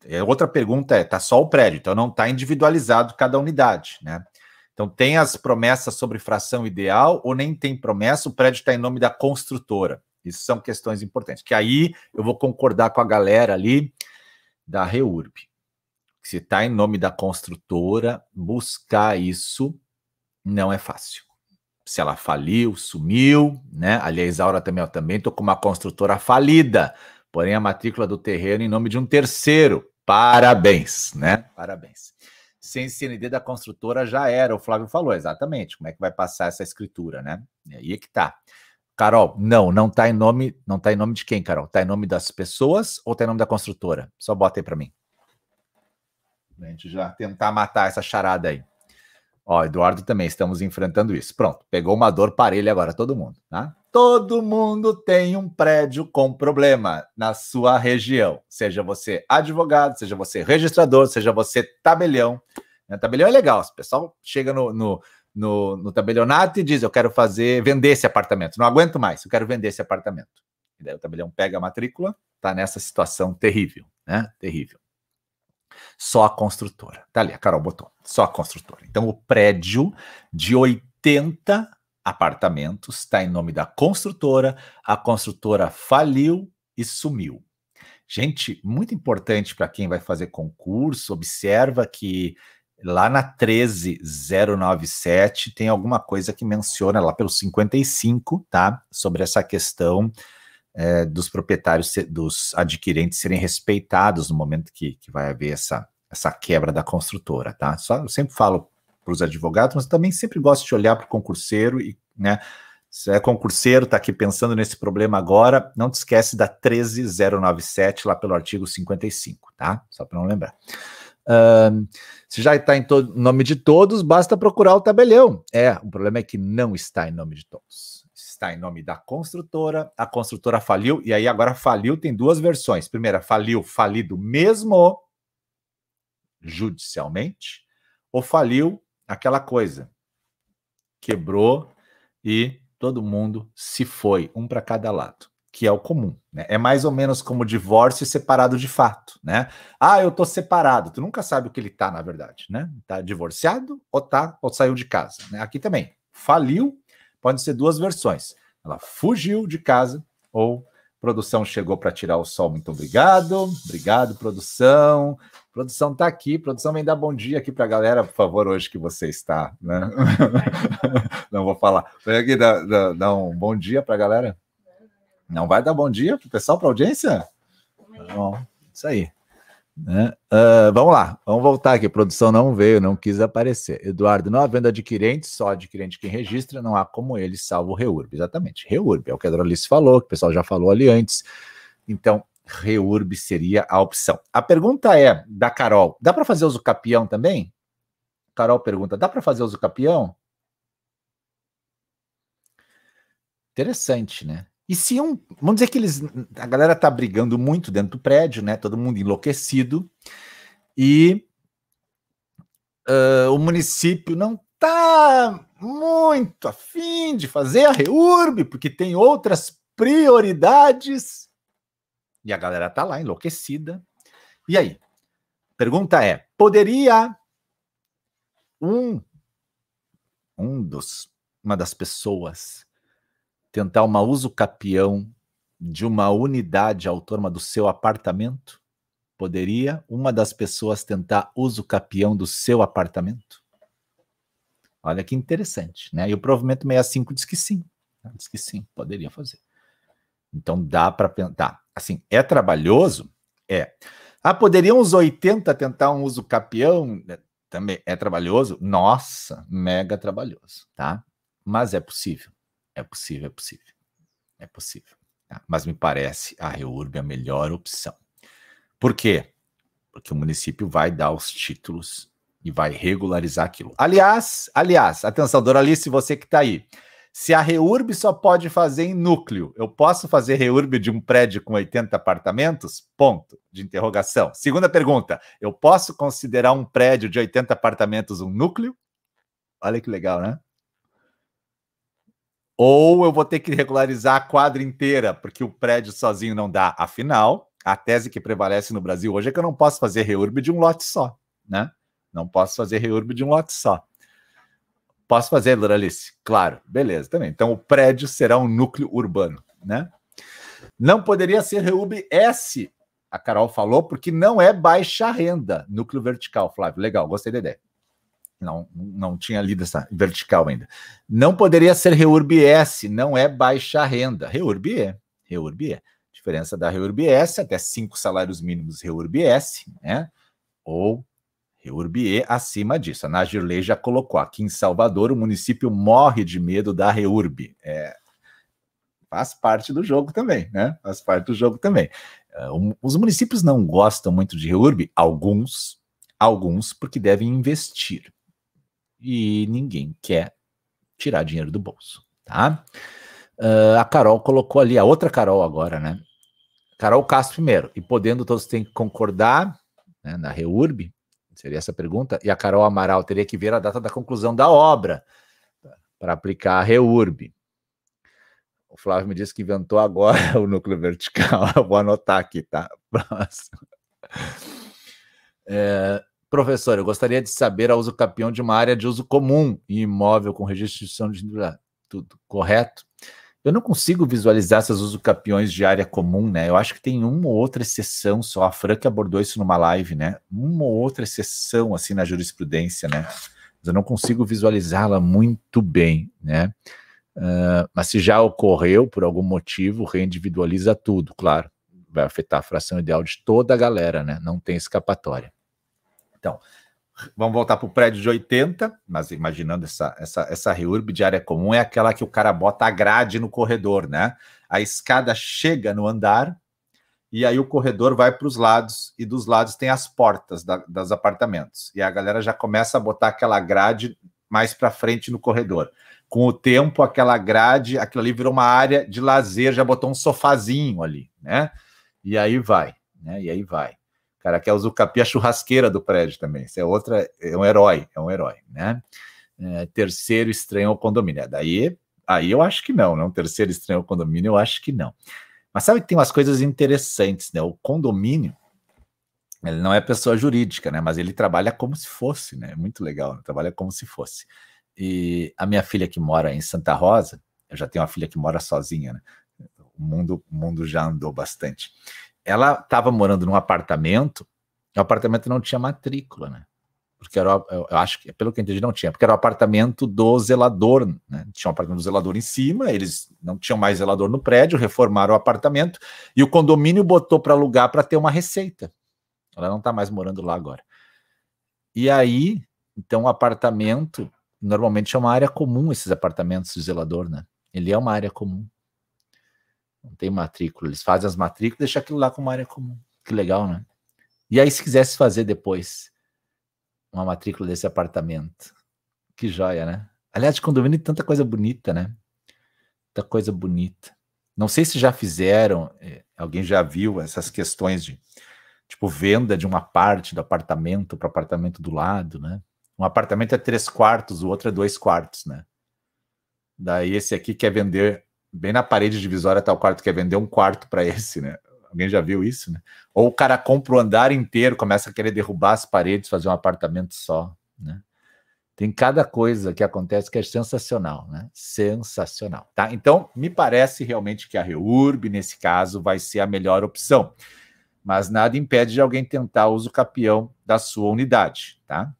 é, outra pergunta é, tá só o prédio, então não está individualizado cada unidade, né? Então, tem as promessas sobre fração ideal ou nem tem promessa, o prédio está em nome da construtora. Isso são questões importantes. Que aí eu vou concordar com a galera ali da Reurb. Se está em nome da construtora, buscar isso não é fácil. Se ela faliu, sumiu, né? Ali a Isaura também, eu também estou com uma construtora falida, porém a matrícula do terreno em nome de um terceiro. Parabéns, né? Parabéns sem CND da construtora já era, o Flávio falou, exatamente, como é que vai passar essa escritura, né? E aí é que tá. Carol, não, não tá em nome, não tá em nome de quem, Carol? Tá em nome das pessoas ou tá em nome da construtora? Só bota aí para mim. A gente já tentar matar essa charada aí. Ó, Eduardo também, estamos enfrentando isso. Pronto, pegou uma dor parelha agora, todo mundo, tá? Todo mundo tem um prédio com problema na sua região. Seja você advogado, seja você registrador, seja você tabelião. Né? Tabelião é legal. O pessoal chega no, no, no, no tabelionato e diz: Eu quero fazer, vender esse apartamento. Não aguento mais, eu quero vender esse apartamento. E daí o tabelião pega a matrícula, tá nessa situação terrível, né? Terrível. Só a construtora. Tá ali, a Carol botou. Só a construtora. Então, o prédio de 80 apartamentos, está em nome da construtora, a construtora faliu e sumiu. Gente, muito importante para quem vai fazer concurso, observa que lá na 13097 tem alguma coisa que menciona lá pelo 55, tá? Sobre essa questão é, dos proprietários, dos adquirentes serem respeitados no momento que, que vai haver essa, essa quebra da construtora, tá? Só, eu sempre falo para os advogados, mas também sempre gosto de olhar para o concurseiro e, né, se é concurseiro, está aqui pensando nesse problema agora, não te esquece da 13097 lá pelo artigo 55, tá? Só para não lembrar. Uh, se já está em nome de todos, basta procurar o tabelião. É, o problema é que não está em nome de todos. Está em nome da construtora, a construtora faliu, e aí agora faliu tem duas versões. Primeira, faliu, falido mesmo judicialmente, ou faliu aquela coisa. Quebrou e todo mundo se foi, um para cada lado, que é o comum. Né? É mais ou menos como divórcio separado de fato, né? Ah, eu tô separado. Tu nunca sabe o que ele tá, na verdade, né? Tá divorciado ou tá ou saiu de casa. Né? Aqui também, faliu, pode ser duas versões. Ela fugiu de casa ou produção chegou para tirar o sol. Muito obrigado. Obrigado, produção. Produção está aqui. Produção vem dar bom dia aqui para a galera, por favor, hoje que você está. Né? Não vou falar. Vem aqui dar, dar, dar um bom dia para a galera. Não vai dar bom dia para o pessoal, para a audiência? Não, isso aí. Né? Uh, vamos lá, vamos voltar aqui. Produção não veio, não quis aparecer. Eduardo, não havendo adquirente, só adquirente quem registra, não há como ele, salvo o Reurb. Exatamente, Reurb, é o que a Doralice falou, que o pessoal já falou ali antes. Então, Reurb seria a opção. A pergunta é da Carol: dá para fazer uso capião também? Carol pergunta: dá para fazer uso capião? Interessante, né? E se um. Vamos dizer que eles. A galera tá brigando muito dentro do prédio, né? Todo mundo enlouquecido. E uh, o município não tá muito afim de fazer a REURB, porque tem outras prioridades. E a galera tá lá enlouquecida. E aí? Pergunta é: poderia um um dos uma das pessoas tentar uma uso capião de uma unidade autônoma do seu apartamento? Poderia uma das pessoas tentar uso capião do seu apartamento? Olha que interessante, né? E o provimento 65 diz que sim. Né? Diz que sim, poderia fazer. Então dá para pensar. Tá. Assim, é trabalhoso? É. Ah, poderiam os 80 tentar um uso capião? É, também é trabalhoso? Nossa, mega trabalhoso, tá? Mas é possível. É possível, é possível. É possível. Tá? Mas me parece a Reurb a melhor opção. Por quê? Porque o município vai dar os títulos e vai regularizar aquilo. Aliás, aliás, atenção, Doralice, você que está aí. Se a Reurb só pode fazer em núcleo, eu posso fazer Reurb de um prédio com 80 apartamentos? Ponto de interrogação. Segunda pergunta, eu posso considerar um prédio de 80 apartamentos um núcleo? Olha que legal, né? Ou eu vou ter que regularizar a quadra inteira, porque o prédio sozinho não dá. Afinal, a tese que prevalece no Brasil hoje é que eu não posso fazer reurb de um lote só, né? Não posso fazer reurb de um lote só. Posso fazer, Doralice? Claro, beleza, também. Então o prédio será um núcleo urbano, né? Não poderia ser reurb S, a Carol falou, porque não é baixa renda, núcleo vertical, Flávio. Legal, gostei da ideia não, não tinha lido essa vertical ainda. Não poderia ser Reurb S, não é baixa renda. Reurb é, Reurb é. Diferença da Reurb S, até cinco salários mínimos Reurb S, né? Ou Reurb E acima disso. A Nagirley já colocou aqui em Salvador, o município morre de medo da Reurb. É, faz parte do jogo também, né? Faz parte do jogo também. Uh, os municípios não gostam muito de Reurb, alguns, alguns porque devem investir e ninguém quer tirar dinheiro do bolso, tá? Uh, a Carol colocou ali, a outra Carol agora, né? Carol Castro primeiro, e podendo todos têm que concordar né, na REURB, seria essa pergunta, e a Carol Amaral teria que ver a data da conclusão da obra para aplicar a REURB. O Flávio me disse que inventou agora o núcleo vertical, vou anotar aqui, tá? Próximo. É, Professor, eu gostaria de saber a uso capião de uma área de uso comum e imóvel com registro de tudo correto? Eu não consigo visualizar essas uso capiões de área comum, né? Eu acho que tem uma ou outra exceção só. A Franca abordou isso numa live, né? Uma ou outra exceção assim na jurisprudência, né? Mas eu não consigo visualizá-la muito bem, né? Uh, mas se já ocorreu por algum motivo, reindividualiza tudo, claro. Vai afetar a fração ideal de toda a galera, né? Não tem escapatória. Então, vamos voltar para o prédio de 80, mas imaginando essa, essa, essa reurb de área comum, é aquela que o cara bota a grade no corredor, né? A escada chega no andar e aí o corredor vai para os lados e dos lados tem as portas da, dos apartamentos. E a galera já começa a botar aquela grade mais para frente no corredor. Com o tempo, aquela grade, aquilo ali virou uma área de lazer, já botou um sofazinho ali, né? E aí vai, né? E aí vai cara quer usucapir a churrasqueira do prédio também. Isso é outra, é um herói, é um herói, né? É, terceiro estranho ao condomínio. É, daí, aí eu acho que não, não. Terceiro estranho ao condomínio, eu acho que não. Mas sabe que tem umas coisas interessantes, né? O condomínio, ele não é pessoa jurídica, né? Mas ele trabalha como se fosse, né? Muito legal, né? trabalha como se fosse. E a minha filha que mora em Santa Rosa, eu já tenho uma filha que mora sozinha, né? O mundo, o mundo já andou bastante ela estava morando num apartamento, e o apartamento não tinha matrícula, né? Porque era, eu, eu acho que, pelo que eu entendi, não tinha, porque era o apartamento do zelador, né? Tinha um apartamento do zelador em cima, eles não tinham mais zelador no prédio, reformaram o apartamento e o condomínio botou para alugar para ter uma receita. Ela não está mais morando lá agora. E aí, então, o apartamento normalmente é uma área comum, esses apartamentos de zelador, né? Ele é uma área comum. Não tem matrícula. Eles fazem as matrículas e deixam aquilo lá como área comum. Que legal, né? E aí, se quisesse fazer depois uma matrícula desse apartamento, que joia, né? Aliás, de condomínio tem tanta coisa bonita, né? Tanta coisa bonita. Não sei se já fizeram, eh, alguém já viu essas questões de tipo venda de uma parte do apartamento para apartamento do lado, né? Um apartamento é três quartos, o outro é dois quartos, né? Daí esse aqui quer vender bem na parede divisória tá o quarto, quer vender um quarto para esse, né? Alguém já viu isso, né? Ou o cara compra o andar inteiro, começa a querer derrubar as paredes, fazer um apartamento só, né? Tem cada coisa que acontece que é sensacional, né? Sensacional, tá? Então, me parece realmente que a Reurb, nesse caso, vai ser a melhor opção. Mas nada impede de alguém tentar o uso capião da sua unidade, tá?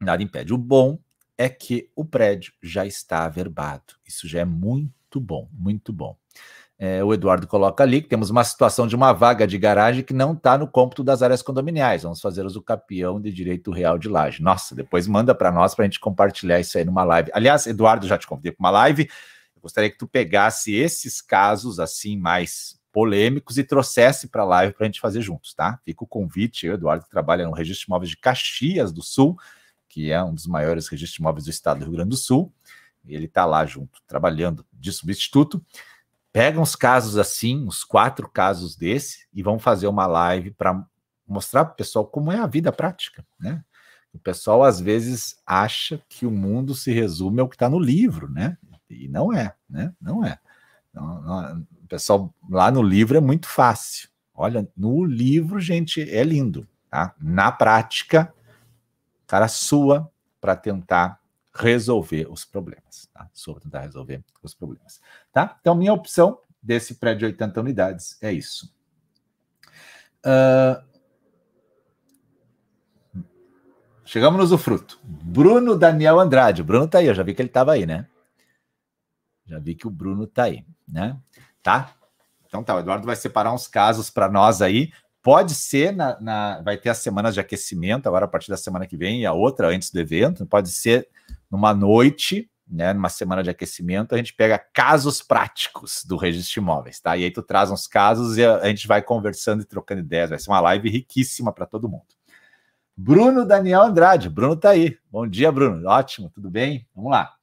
Nada impede. O bom é que o prédio já está averbado. Isso já é muito bom, muito bom. É, o Eduardo coloca ali que temos uma situação de uma vaga de garagem que não está no cômputo das áreas condominiais. Vamos fazer uso capião de direito real de laje. Nossa, depois manda para nós para a gente compartilhar isso aí numa live. Aliás, Eduardo, já te convidei para uma live. Eu gostaria que tu pegasse esses casos assim mais polêmicos e trouxesse para a live para a gente fazer juntos, tá? Fica o convite. Eu, Eduardo, trabalha no Registro de Imóveis de Caxias do Sul, que é um dos maiores registros de imóveis do estado do Rio Grande do Sul. Ele está lá junto, trabalhando de substituto pega uns casos assim, uns quatro casos desse, e vamos fazer uma live para mostrar para o pessoal como é a vida prática, né? O pessoal às vezes acha que o mundo se resume ao que está no livro, né? E não é, né? Não é. Não, não, o pessoal lá no livro é muito fácil. Olha, no livro, gente, é lindo, tá? Na prática, cara sua para tentar resolver os problemas, tá? Para tentar resolver os problemas. Tá? Então, minha opção desse prédio de 80 unidades é isso. Uh... Chegamos no usufruto. Bruno Daniel Andrade. O Bruno tá aí, eu já vi que ele estava aí, né? Já vi que o Bruno tá aí, né? Tá? Então tá, o Eduardo vai separar uns casos para nós aí. Pode ser na, na, vai ter as semanas de aquecimento agora a partir da semana que vem e a outra antes do evento. Pode ser numa noite né, numa semana de aquecimento, a gente pega casos práticos do registro de imóveis, tá? E aí tu traz uns casos e a, gente vai conversando e trocando ideias. Vai ser uma live riquíssima para todo mundo. Bruno Daniel Andrade, Bruno tá aí. Bom dia, Bruno. Ótimo, tudo bem? Vamos lá.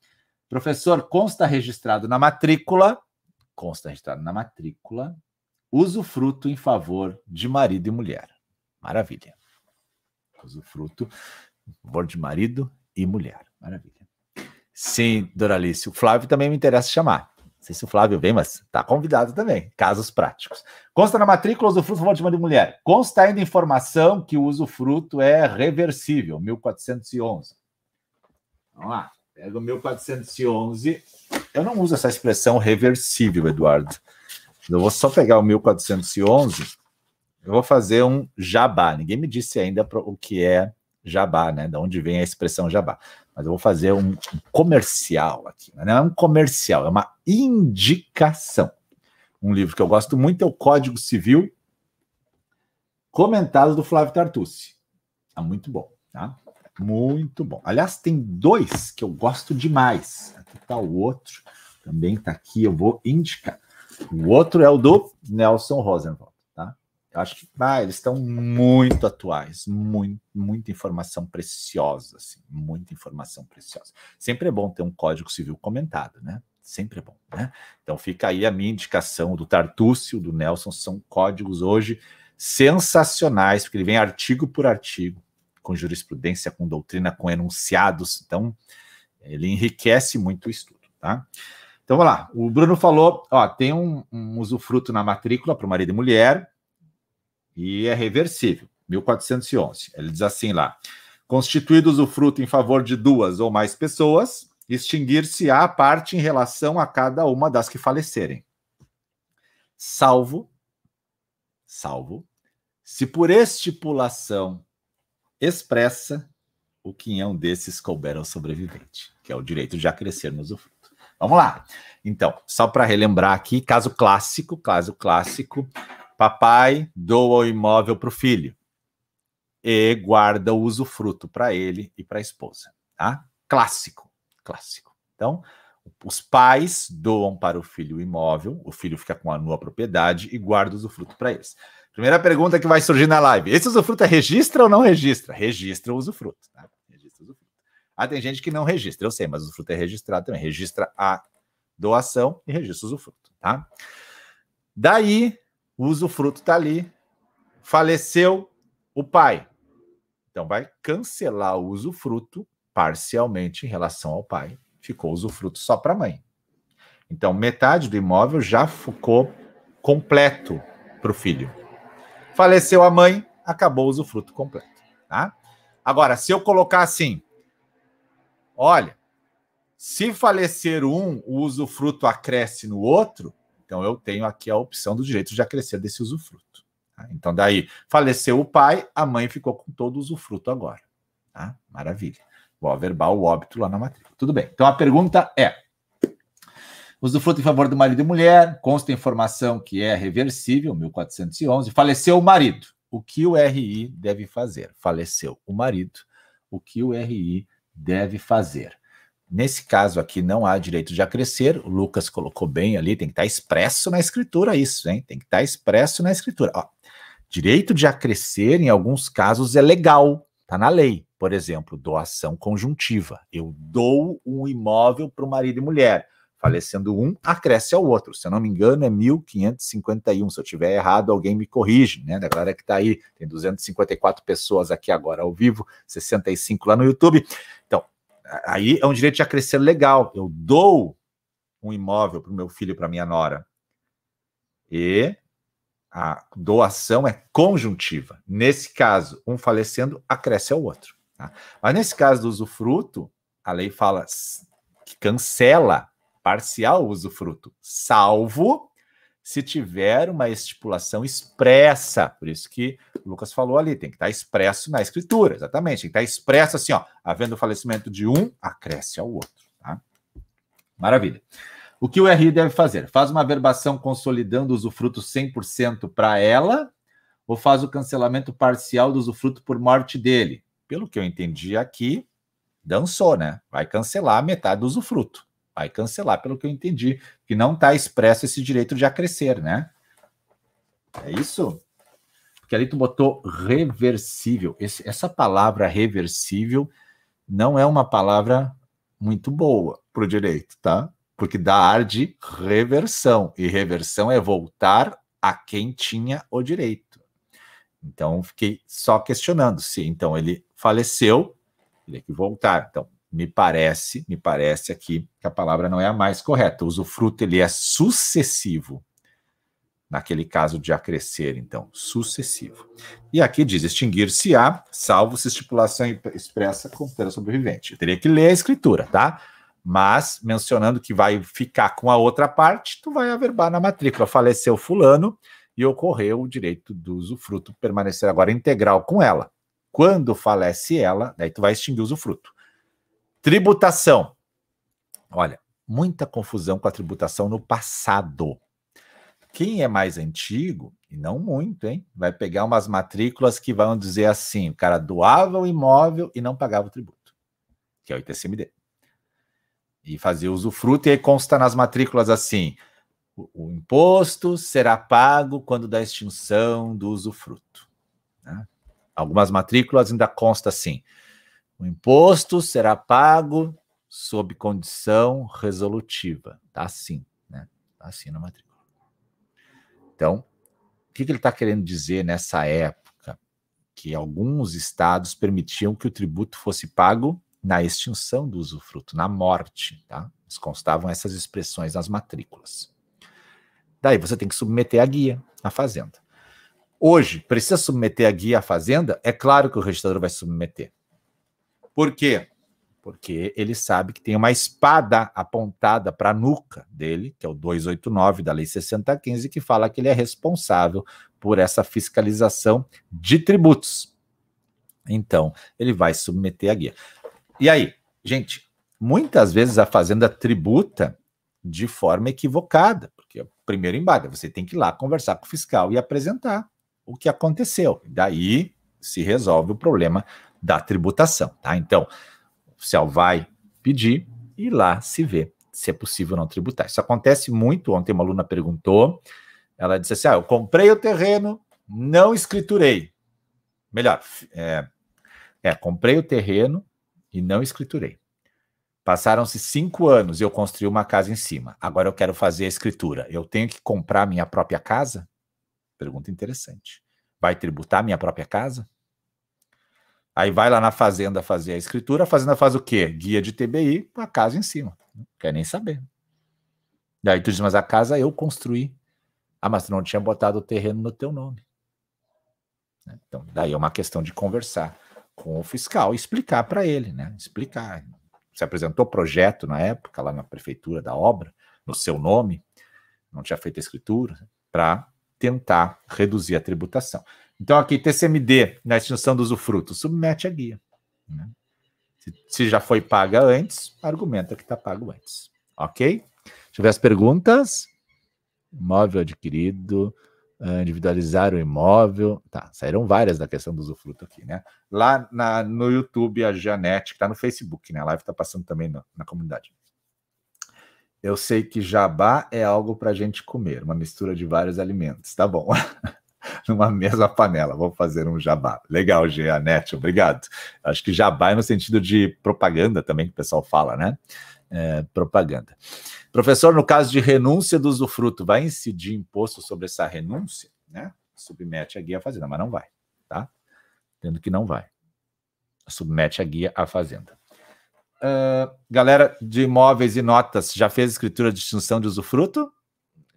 Professor, consta registrado na matrícula, consta registrado na matrícula, usufruto em favor de marido e mulher. Maravilha. Usufruto em favor de marido e mulher. Maravilha. Sim, Doralice. O Flávio também me interessa chamar. Não sei se o Flávio vem, mas está convidado também. Casos práticos. Consta na matrícula usufruto favor de uma mulher. Consta ainda informação que o usufruto é reversível, 1411. Vamos lá. Pega o 1411. Eu não uso essa expressão reversível, Eduardo. Eu vou só pegar o 1411. Eu vou fazer um jabá. Ninguém me disse ainda o que é jabá, né? De onde vem a expressão jabá mas eu vou fazer um, comercial aqui. Não é um comercial, é uma indicação. Um livro que eu gosto muito é o Código Civil, comentado do Flávio Tartucci. É muito bom, tá? Muito bom. Aliás, tem dois que eu gosto demais. Aqui está o outro, também está aqui, eu vou indicar. O outro é o do Nelson Rosenwald. Eu acho que ah, eles estão muito atuais, muito, muita informação preciosa, assim, muita informação preciosa. Sempre é bom ter um código civil comentado, né? Sempre é bom, né? Então fica aí a minha indicação do Tartúcio, do Nelson, são códigos hoje sensacionais, porque ele vem artigo por artigo, com jurisprudência, com doutrina, com enunciados, então ele enriquece muito o estudo, tá? Então vamos lá, o Bruno falou, ó, tem um, um usufruto na matrícula para o marido e mulher, e é reversível, 1411. Ele diz assim lá: constituído usufruto em favor de duas ou mais pessoas, extinguir-se-á a parte em relação a cada uma das que falecerem. Salvo, salvo, se por estipulação expressa o quinhão desses couber ao sobrevivente, que é o direito de acrescer no usufruto. Vamos lá. Então, só para relembrar aqui, caso clássico, caso clássico, Papai doa o imóvel para o filho. e guarda o usufruto para ele e para a esposa. Tá? Clássico, clássico. Então, os pais doam para o filho o imóvel, o filho fica com a nua propriedade e guarda o usufruto para eles. Primeira pergunta que vai surgir na live: esse usufruto é registra ou não registra? Registra o usufruto. Tá? Ah, tem gente que não registra, eu sei, mas o usufruto é registrado também. Registra a doação e registra o usufruto. Tá? Daí, o usufruto está ali, faleceu o pai. Então, vai cancelar o usufruto parcialmente em relação ao pai. Ficou o usufruto só para a mãe. Então, metade do imóvel já ficou completo para o filho. Faleceu a mãe, acabou o usufruto completo. Tá? Agora, se eu colocar assim, olha, se falecer um, o usufruto acresce no outro, então eu tenho aqui a opção do direito de acrescer desse usufruto. Tá? Então, daí, faleceu o pai, a mãe ficou com todo o usufruto agora. Tá? Maravilha. Vou verbal o óbito lá na matrícula. Tudo bem. Então a pergunta é: usufruto em favor do marido e mulher, consta informação que é reversível, 1411. Faleceu o marido. O que o RI deve fazer? Faleceu o marido. O que o RI deve fazer? Nesse caso aqui não há direito de acrescer, o Lucas colocou bem ali, tem que estar expresso na escritura isso, hein? Tem que estar expresso na escritura. Ó, direito de acrescer, em alguns casos, é legal, tá na lei. Por exemplo, doação conjuntiva. Eu dou um imóvel para o marido e mulher. Falecendo um, acresce ao outro. Se eu não me engano, é 1551. Se eu tiver errado, alguém me corrige, né? Da galera que está aí, tem 254 pessoas aqui agora ao vivo, 65 lá no YouTube. Então, aí é um direito de acrescer legal. Eu dou um imóvel para o meu filho para minha nora. E a doação é conjuntiva. Nesse caso, um falecendo acresce ao outro. Tá? Mas nesse caso do usufruto, a lei fala que cancela parcial usufruto, salvo se tiver uma estipulação expressa. Por isso que o Lucas falou ali, tem que estar expresso na escritura, exatamente. Tem que estar expresso assim, ó, havendo o falecimento de um, acresce ao outro. Tá? Maravilha. O que o RI deve fazer? Faz uma verbação consolidando o usufruto 100% para ela ou faz o cancelamento parcial do usufruto por morte dele? Pelo que eu entendi aqui, dançou, né? Vai cancelar metade do usufruto. Vai cancelar, pelo que eu entendi, que não está expresso esse direito de acrescer, né? É isso? Porque ali tu botou reversível. Esse, essa palavra reversível não é uma palavra muito boa para o direito, tá? Porque dá ar de reversão. E reversão é voltar a quem tinha o direito. Então, fiquei só questionando se então ele faleceu, ele tem que voltar. Então, me parece, me parece aqui que a palavra não é a mais correta. O usufruto ele é sucessivo. Naquele caso de acrescer, então, sucessivo. E aqui diz extinguir-se-á, salvo se estipulação expressa com o sobrevivente. Eu teria que ler a escritura, tá? Mas, mencionando que vai ficar com a outra parte, tu vai averbar na matrícula. Faleceu fulano, e ocorreu o direito do usufruto permanecer agora integral com ela. Quando falece ela, daí tu vai extinguir o usufruto. Tributação. Olha, muita confusão com a tributação no passado. Quem é mais antigo, e não muito, hein? Vai pegar umas matrículas que vão dizer assim: o cara doava o imóvel e não pagava o tributo, que é o ITCMD. E fazia usufruto, e aí consta nas matrículas assim: o, imposto será pago quando da extinção do usufruto. Né? Algumas matrículas ainda consta assim: o imposto será pago sob condição resolutiva. Está assim, né? Está assim na matrícula. Então, o que, que ele está querendo dizer nessa época? Que alguns estados permitiam que o tributo fosse pago na extinção do usufruto, na morte, tá? Constavam essas expressões nas matrículas. Daí você tem que submeter a guia à fazenda. Hoje, precisa submeter a guia à fazenda? É claro que o registrador vai submeter. Por quê? Porque ele sabe que tem uma espada apontada para a nuca dele, que é o 289 da Lei 6015, que fala que ele é responsável por essa fiscalização de tributos. Então, ele vai submeter a guia. E aí, gente, muitas vezes a fazenda tributa de forma equivocada, porque é o primeiro embate, você tem que ir lá conversar com o fiscal e apresentar o que aconteceu. Daí se resolve o problema da tributação, tá? Então, o oficial vai pedir e lá se vê se é possível não tributar. Isso acontece muito. Ontem uma aluna perguntou, ela disse assim: ah, eu comprei o terreno, não escriturei. Melhor, é, é comprei o terreno e não escriturei. Passaram-se cinco anos e eu construí uma casa em cima. Agora eu quero fazer a escritura. Eu tenho que comprar minha própria casa? Pergunta interessante. Vai tributar minha própria casa? Aí vai lá na fazenda fazer a escritura, a fazenda faz o quê? Guia de TBI com a casa em cima. Não quer nem saber. Daí tu diz, mas a casa eu construí. Ah, mas tu não tinha botado o terreno no teu nome. Né? Então, daí é uma questão de conversar com o fiscal explicar para ele, né? Explicar. Você apresentou projeto na época, lá na prefeitura da obra, no seu nome, não tinha feito a escritura, para tentar reduzir a tributação. Então, aqui, TCMD, na extinção do usufruto, submete a guia. Né? Se, se, já foi paga antes, argumenta que está pago antes. Ok? Deixa eu ver as perguntas. Imóvel adquirido, ah, individualizar o imóvel. Tá, saíram várias da questão do usufruto aqui, né? Lá na, no YouTube, a Janete, que está no Facebook, né? A live está passando também na, comunidade. Eu sei que jabá é algo para a gente comer, uma mistura de vários alimentos. Tá bom. numa mesma panela. Vou fazer um jabá. Legal, Gianete, obrigado. Acho que jabá é no sentido de propaganda também, que o pessoal fala, né? É, propaganda. Professor, no caso de renúncia do usufruto, vai incidir imposto sobre essa renúncia? Né? Submete a guia à fazenda, mas não vai, tá? Tendo que não vai. Submete a guia à fazenda. Uh, galera de imóveis e notas, já fez escritura de extinção de usufruto?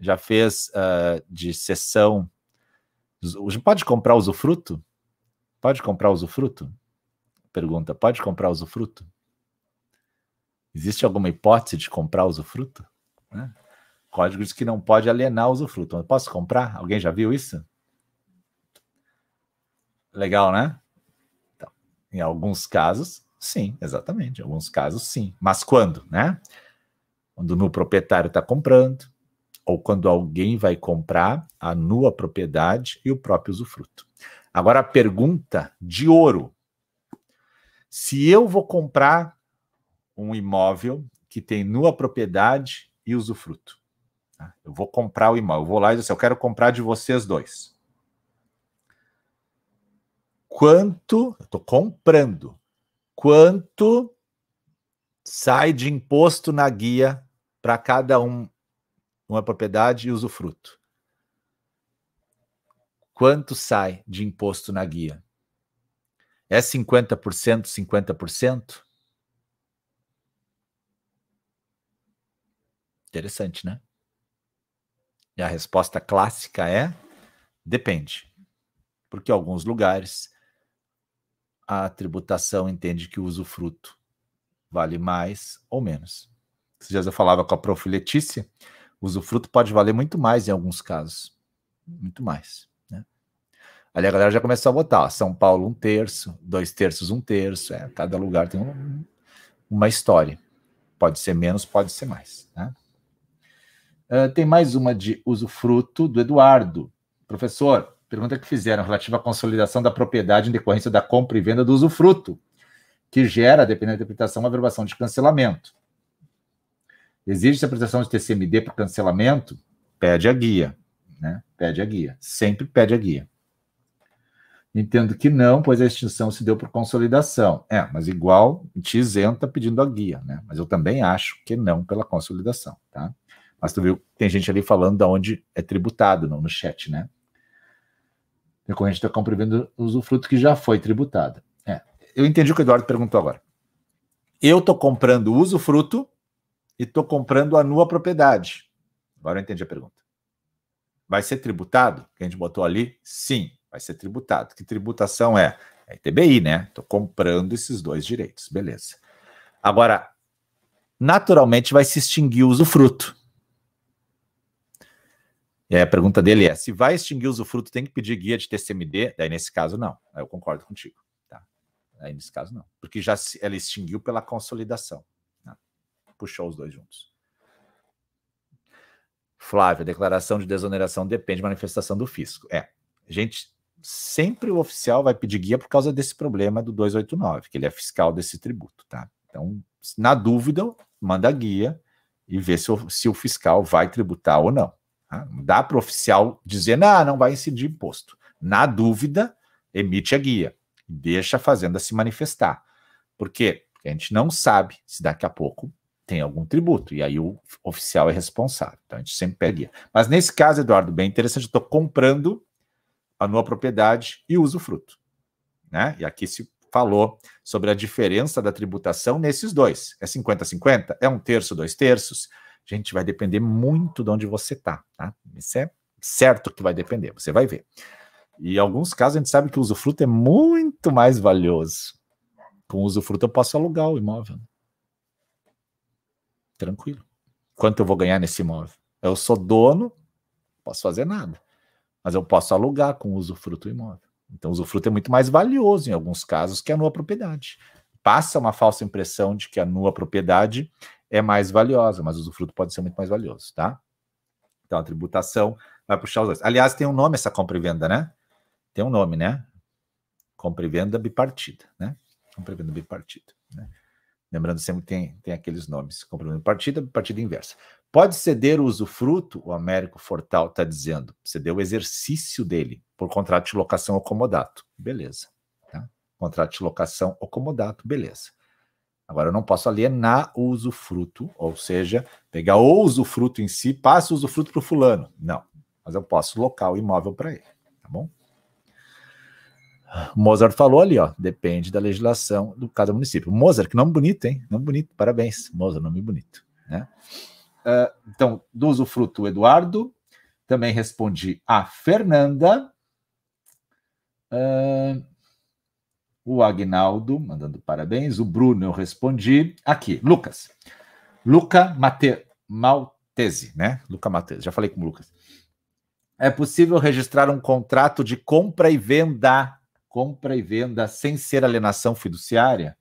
Já fez uh, de cessão Pode comprar usufruto? Pode comprar usufruto? Pergunta: pode comprar usufruto? Existe alguma hipótese de comprar usufruto? Né? Código diz que não pode alienar usufruto. Eu posso comprar? Alguém já viu isso? Legal, né? Então, em alguns casos, sim, exatamente. Em alguns casos, sim. Mas quando, né? Quando o proprietário está comprando, ou quando alguém vai comprar a nua propriedade e o próprio usufruto. Agora a pergunta de ouro: se eu vou comprar um imóvel que tem nua propriedade e usufruto, tá? eu vou comprar o imóvel, eu vou lá e dizer assim, eu quero comprar de vocês dois. Quanto, eu estou comprando, quanto sai de imposto na guia para cada um uma propriedade e usufruto. Quanto sai de imposto na guia? É 50%, 50%? Interessante, né? E a resposta clássica é: depende. Porque em alguns lugares a tributação entende que o usufruto vale mais ou menos. Esses dias eu falava com a prof. Letícia, o usufruto pode valer muito mais em alguns casos. Muito mais. Né? Ali a galera já começou a botar. Ó, São Paulo, um terço, dois terços, um terço. É, cada lugar tem um, uma história. Pode ser menos, pode ser mais. Né? Uh, tem mais uma de usufruto do Eduardo. Professor, pergunta que fizeram relativa à consolidação da propriedade em decorrência da compra e venda do usufruto, que gera, dependendo da interpretação, uma verbação de cancelamento. Existe a prestação de TCMD para cancelamento? Pede a guia, né? Pede a guia. Sempre pede a guia. Entendo que não, pois a extinção se deu por consolidação. É, mas igual te isenta pedindo a guia, né? Mas eu também acho que não pela consolidação, tá? Mas tu viu, tem gente ali falando de onde é tributado no, no chat, né? Decorrente da compra e venda usufruto que já foi tributada. É, eu entendi o que o Eduardo perguntou agora. Eu estou comprando usufruto e estou comprando a nua propriedade. Agora eu entendi a pergunta. Vai ser tributado? Que a gente botou ali? Sim, vai ser tributado. Que tributação é? É ITBI, né? Estou comprando esses dois direitos. Beleza. Agora, naturalmente vai se extinguir o usufruto. E a pergunta dele é: se vai extinguir o usufruto, tem que pedir guia de TCMD? Daí, nesse caso, não. Eu concordo contigo. Tá? Aí, nesse caso, não. Porque já ela extinguiu pela consolidação puxou os dois juntos. Flávia, declaração de desoneração depende da manifestação do fisco. É, gente sempre o oficial vai pedir guia por causa desse problema do 289, que ele é fiscal desse tributo, tá? Então, na dúvida, manda guia e vê se o, se o fiscal vai tributar ou não. Tá? Dá para o oficial dizer, não, não vai incidir imposto. Na dúvida, emite a guia, deixa a fazenda se manifestar. Por quê? Porque a gente não sabe se daqui a pouco tem algum tributo, e aí o oficial é responsável. Então a gente sempre pega guia. Mas nesse caso, Eduardo, bem interessante, eu estou comprando a nova propriedade e uso fruto. Né? E aqui se falou sobre a diferença da tributação nesses dois. É 50-50? É um terço, dois terços? Gente, vai depender muito de onde você está. Tá? Isso é certo que vai depender, você vai ver. E em alguns casos a gente sabe que o usufruto é muito mais valioso. Com o usufruto eu posso alugar o imóvel. Tranquilo. Quanto eu vou ganhar nesse imóvel? Eu sou dono, posso fazer nada. Mas eu posso alugar com usufruto imóvel. Então o usufruto é muito mais valioso em alguns casos que a nua propriedade. Passa uma falsa impressão de que a nua propriedade é mais valiosa, mas o usufruto pode ser muito mais valioso, tá? Então a tributação vai puxar os dois. Aliás, tem um nome essa compra e venda, né? Tem um nome, né? Compra e venda bipartida, né? Compra e venda bipartida, né? Lembrando sempre tem, tem aqueles nomes, compra e venda bipartida, bipartida inversa. Pode ceder o usufruto, o Américo Fortal está dizendo, ceder o exercício dele por contrato de locação ou comodato. Beleza. Tá? Contrato de locação ou comodato, beleza. Agora eu não posso alienar o usufruto, ou seja, pegar o usufruto em si, passa o usufruto para o fulano. Não. Mas eu posso locar o imóvel para ele. Tá bom? Mozart falou ali, ó, depende da legislação do cada município. Mozart, que nome bonito, hein? Nome bonito, parabéns. Mozart, nome bonito, né? Uh, então, do usufruto, Eduardo. Também respondi a Fernanda. Uh, o Agnaldo, mandando parabéns. O Bruno, eu respondi. Aqui, Lucas. Luca Mate, Maltese, né? Luca Maltese, já falei com o Lucas. É possível registrar um contrato de compra e venda compra e venda sem ser alienação fiduciária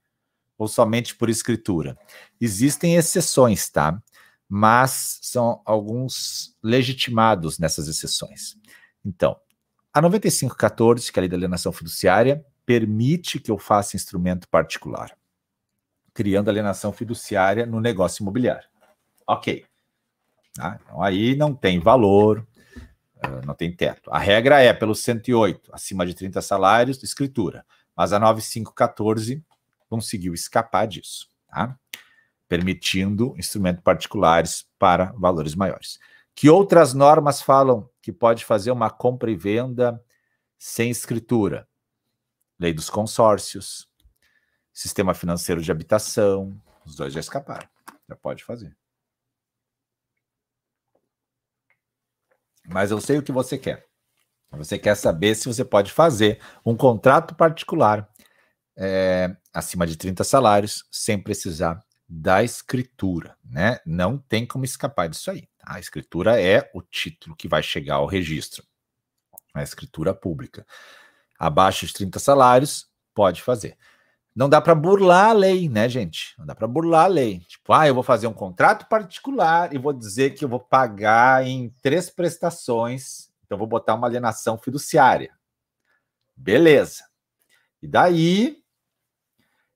ou somente por escritura? Existem exceções, tá? Mas são alguns legitimados nessas exceções. Então, a 9514, que é a lei da alienação fiduciária, permite que eu faça instrumento particular, criando alienação fiduciária no negócio imobiliário. Ok. Ah, então aí não tem valor, não tem teto. A regra é pelo 108, acima de 30 salários, escritura. Mas a 9514 conseguiu escapar disso, tá? permitindo instrumentos particulares para valores maiores. Que outras normas falam que pode fazer uma compra e venda sem escritura? Lei dos consórcios, sistema financeiro de habitação, os dois já escaparam, já pode fazer. Mas eu sei o que você quer. Você quer saber se você pode fazer um contrato particular é, acima de 30 salários sem precisar da escritura, né? Não tem como escapar disso aí. Tá? A escritura é o título que vai chegar ao registro. A escritura pública. Abaixo de 30 salários, pode fazer. Não dá para burlar a lei, né, gente? Não dá para burlar a lei. Tipo, ah, eu vou fazer um contrato particular e vou dizer que eu vou pagar em três prestações, então vou botar uma alienação fiduciária. Beleza. E daí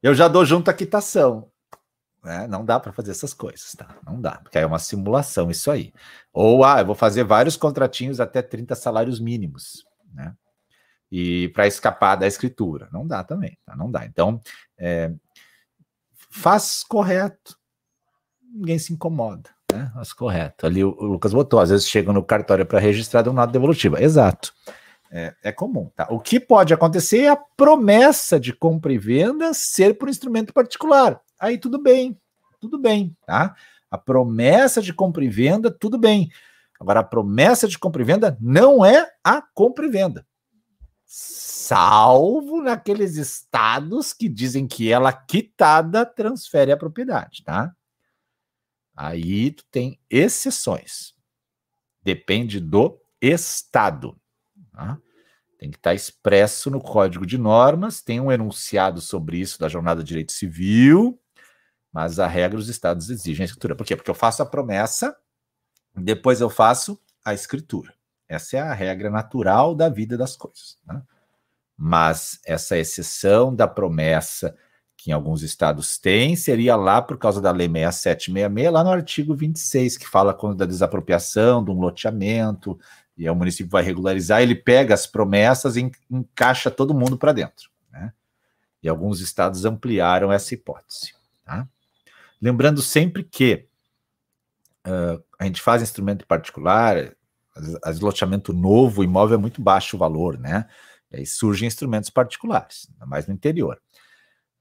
eu já dou junto a quitação. Né? Não dá para fazer essas coisas, tá? Não dá, porque é uma simulação isso aí. Ou, ah, eu vou fazer vários contratinhos até 30 salários mínimos, né? E para escapar da escritura. Não dá também, tá? não dá. Então, é, faz correto, ninguém se incomoda, né? Faz correto. Ali o, o Lucas botou, às vezes chega no cartório para registrar de um nota devolutiva. Exato. É, é, comum, tá? O que pode acontecer é a promessa de compra e venda ser por instrumento particular. Aí tudo bem, tudo bem, tá? A promessa de compra e venda, tudo bem. Agora, a promessa de compra e venda não é a compra e venda salvo naqueles estados que dizem que ela quitada transfere a propriedade, tá? Aí tu tem exceções. Depende do estado. Tá? Tem que estar expresso no Código de Normas, tem um enunciado sobre isso da Jornada de Direito Civil, mas a regra os estados exigem a escritura. Por quê? Porque eu faço a promessa, depois eu faço a escritura. Essa é a regra natural da vida das coisas. Né? Mas essa exceção da promessa que em alguns estados tem, seria lá por causa da Lei 6766, lá no artigo 26, que fala quando da desapropriação de um loteamento, e o município vai regularizar, ele pega as promessas e encaixa todo mundo para dentro. Né? E alguns estados ampliaram essa hipótese. Tá? Lembrando sempre que uh, a gente faz instrumento particular, as loteamento novo, o imóvel é muito baixo o valor, né? E aí surgem instrumentos particulares, mais no interior.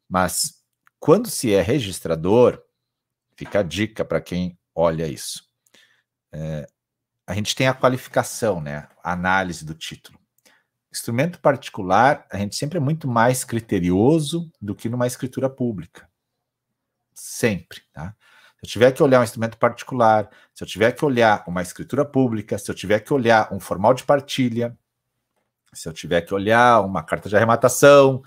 Mas quando se é registrador, fica a dica para quem olha isso. É, a gente tem a qualificação, né? A análise do título. Instrumento particular, a gente sempre é muito mais criterioso do que numa escritura pública. Sempre, tá? Eu tiver que olhar um instrumento particular, se eu tiver que olhar uma escritura pública, se eu tiver que olhar um formal de partilha, se eu tiver que olhar uma carta de arrematação,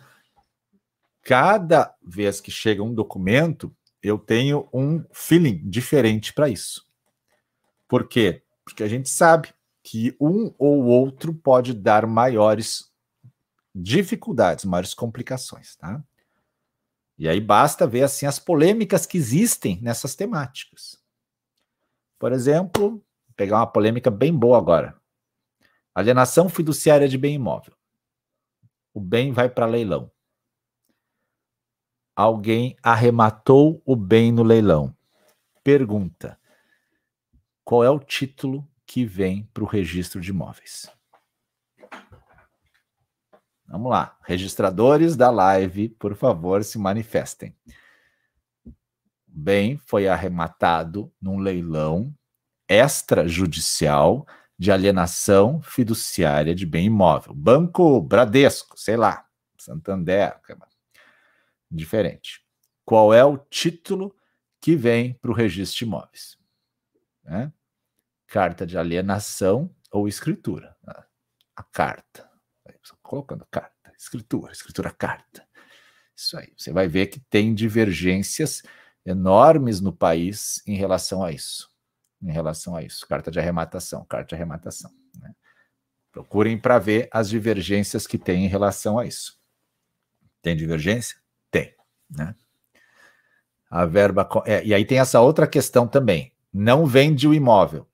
cada vez que chega um documento, eu tenho um feeling diferente para isso. Por quê? Porque a gente sabe que um ou outro pode dar maiores dificuldades, maiores complicações, tá? E aí basta ver assim as polêmicas que existem nessas temáticas. Por exemplo, vou pegar uma polêmica bem boa agora. Alienação fiduciária de bem imóvel. O bem vai para leilão alguém arrematou o bem no leilão. Pergunta: qual é o título que vem para o registro de imóveis? Vamos lá, registradores da live, por favor, se manifestem. Bem foi arrematado num leilão extrajudicial de alienação fiduciária de bem imóvel. Banco Bradesco, sei lá, Santander, diferente. Qual é o título que vem para o registro de imóveis? Né? Carta de alienação ou escritura. A carta. Colocando carta, escritura, escritura, carta. Isso aí. Você vai ver que tem divergências enormes no país em relação a isso. Em relação a isso. Carta de arrematação, carta de arrematação. Né? Procurem para ver as divergências que tem em relação a isso. Tem divergência? Né? A verba. É, e aí tem essa outra questão também. Não vende o imóvel.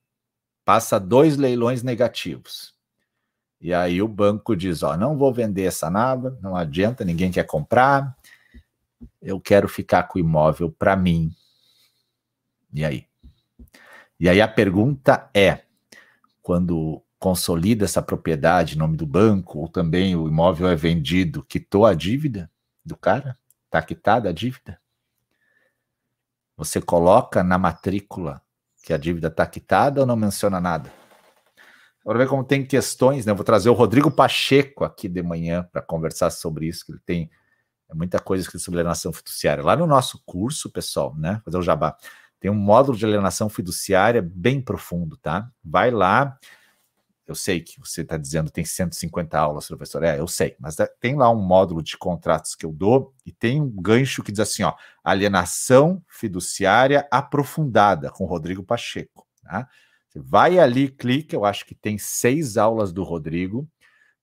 Passa dois leilões negativos. E aí o banco diz: Ó, não vou vender essa nada, não adianta, ninguém quer comprar. Eu quero ficar com o imóvel para mim. E aí? E aí a pergunta é: quando consolida essa propriedade em nome do banco, ou também o imóvel é vendido, quitou a dívida do cara? Está quitada a dívida? Você coloca na matrícula que a dívida está quitada ou não menciona nada? Agora ver como tem questões, né? Eu vou trazer o Rodrigo Pacheco aqui de manhã para conversar sobre isso, que ele tem muita coisa sobre alienação fiduciária. Lá no nosso curso, pessoal, né? Fazer o jabá. Tem um módulo de alienação fiduciária bem profundo, tá? Vai lá, eu sei que você está dizendo tem 150 aulas, professor. É, eu sei, mas tem lá um módulo de contratos que eu dou e tem um gancho que diz assim: ó, alienação fiduciária aprofundada com Rodrigo Pacheco. Tá? Você vai ali, clica, eu acho que tem seis aulas do Rodrigo,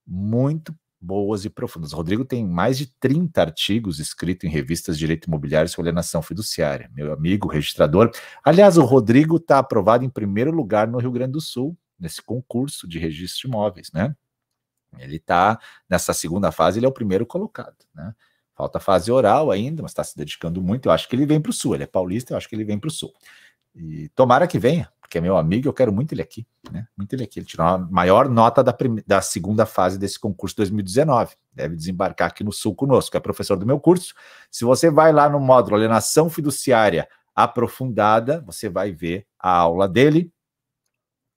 muito boas e profundas. O Rodrigo tem mais de 30 artigos escritos em revistas de direito imobiliário sobre alienação fiduciária. Meu amigo registrador. Aliás, o Rodrigo está aprovado em primeiro lugar no Rio Grande do Sul nesse concurso de registro de imóveis, né? Ele está nessa segunda fase, ele é o primeiro colocado, né? Falta fase oral ainda, mas está se dedicando muito. Eu acho que ele vem para o sul. Ele é paulista, eu acho que ele vem para o sul. E tomara que venha, porque é meu amigo, eu quero muito ele aqui, né? Muito ele aqui. Ele tirou a maior nota da, da segunda fase desse concurso 2019. Deve desembarcar aqui no sul conosco, é professor do meu curso. Se você vai lá no módulo Alienação Fiduciária Aprofundada, você vai ver a aula dele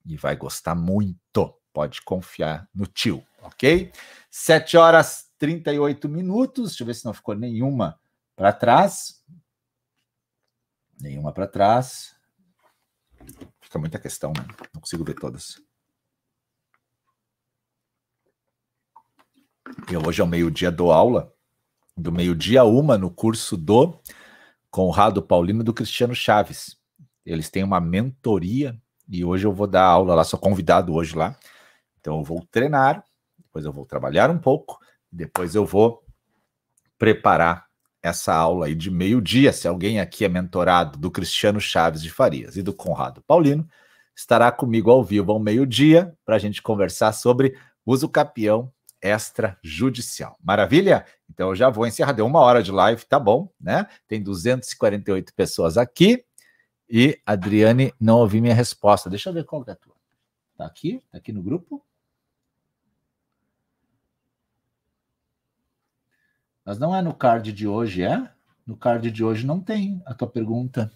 e vai gostar muito. Pode confiar no tio, ok? 7 horas 38 minutos. Deixa eu ver se não ficou nenhuma para trás. Nenhuma para trás. Fica muita questão, né? Não consigo ver todas. Eu hoje ao meio-dia dou aula, do meio-dia uma, no curso do Conrado Paulino e do Cristiano Chaves. Eles têm uma mentoria e hoje eu vou dar aula lá, sou convidado hoje lá. Então eu vou treinar, depois eu vou trabalhar um pouco, Depois eu vou preparar essa aula aí de meio-dia. Se alguém aqui é mentorado do Cristiano Chaves de Farias e do Conrado Paulino, estará comigo ao vivo ao meio-dia para a gente conversar sobre uso capião extrajudicial. Maravilha? Então eu já vou encerrar. Deu uma hora de live, tá bom, né? Tem 248 pessoas aqui e Adriane não ouvi minha resposta. Deixa eu ver qual é a tua. Tá aqui? Tá aqui no grupo? Mas não é no card de hoje, é? No card de hoje não tem a tua pergunta.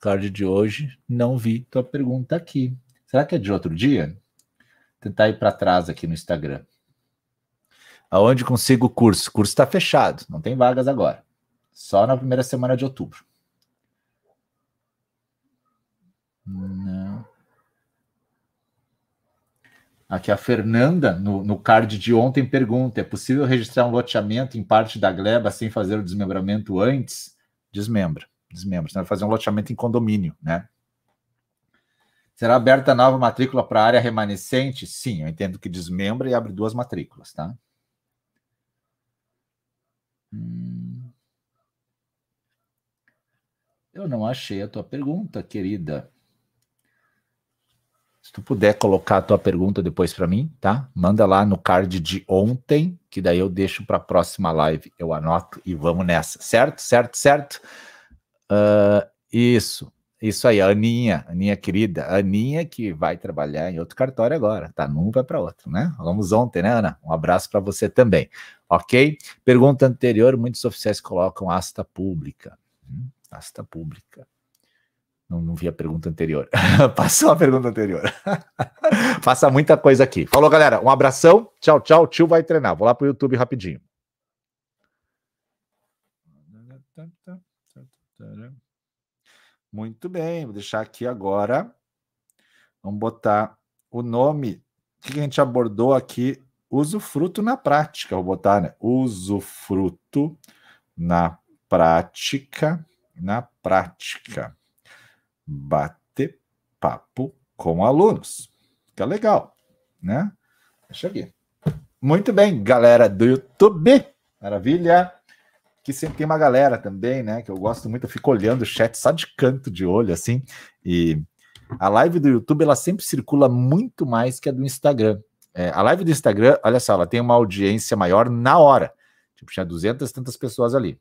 Card de hoje, não vi tua pergunta aqui. Será que é de outro dia? tentar ir para trás aqui no Instagram. Aonde consigo o curso? O curso está fechado, não tem vagas agora. Só na primeira semana de outubro. Não. Aqui a Fernanda, no, no card de ontem, pergunta: é possível registrar um loteamento em parte da gleba sem fazer o desmembramento antes? Desmembra, desmembra. Você vai fazer um loteamento em condomínio, né? Será aberta nova matrícula para a área remanescente? Sim, eu entendo que desmembra e abre duas matrículas, tá? Hum... Eu não achei a tua pergunta, querida. Se tu puder colocar a tua pergunta depois para mim, tá? Manda lá no card de ontem, que daí eu deixo para a próxima live. Eu anoto e vamos nessa, certo? Certo, certo? Uh, isso. Isso aí, a Aninha, Aninha querida, Aninha que vai trabalhar em outro cartório agora, tá? Num vai para outro, né? Falamos ontem, né, Ana? Um abraço para você também, ok? Pergunta anterior: muitos oficiais colocam asta pública. Hum, asta pública. Não, não vi a pergunta anterior. Passou a pergunta anterior. Passa muita coisa aqui. Falou, galera. Um abração. Tchau, tchau. O tio vai treinar. Vou lá pro YouTube rapidinho. Muito bem, vou deixar aqui agora. Vamos botar o nome que a gente abordou aqui, usufruto na prática. Vou botar, né? Usufruto na prática, na prática. Bater papo com alunos. Fica legal, né? Deixa aqui. Muito bem, galera do YouTube. Maravilha que sempre tem uma galera também, né? Que eu gosto muito, eu fico olhando o chat só de canto de olho, assim. E a live do YouTube, ela sempre circula muito mais que a do Instagram. É, a live do Instagram, olha só, ela tem uma audiência maior na hora. Tipo, tinha 200 tantas pessoas ali.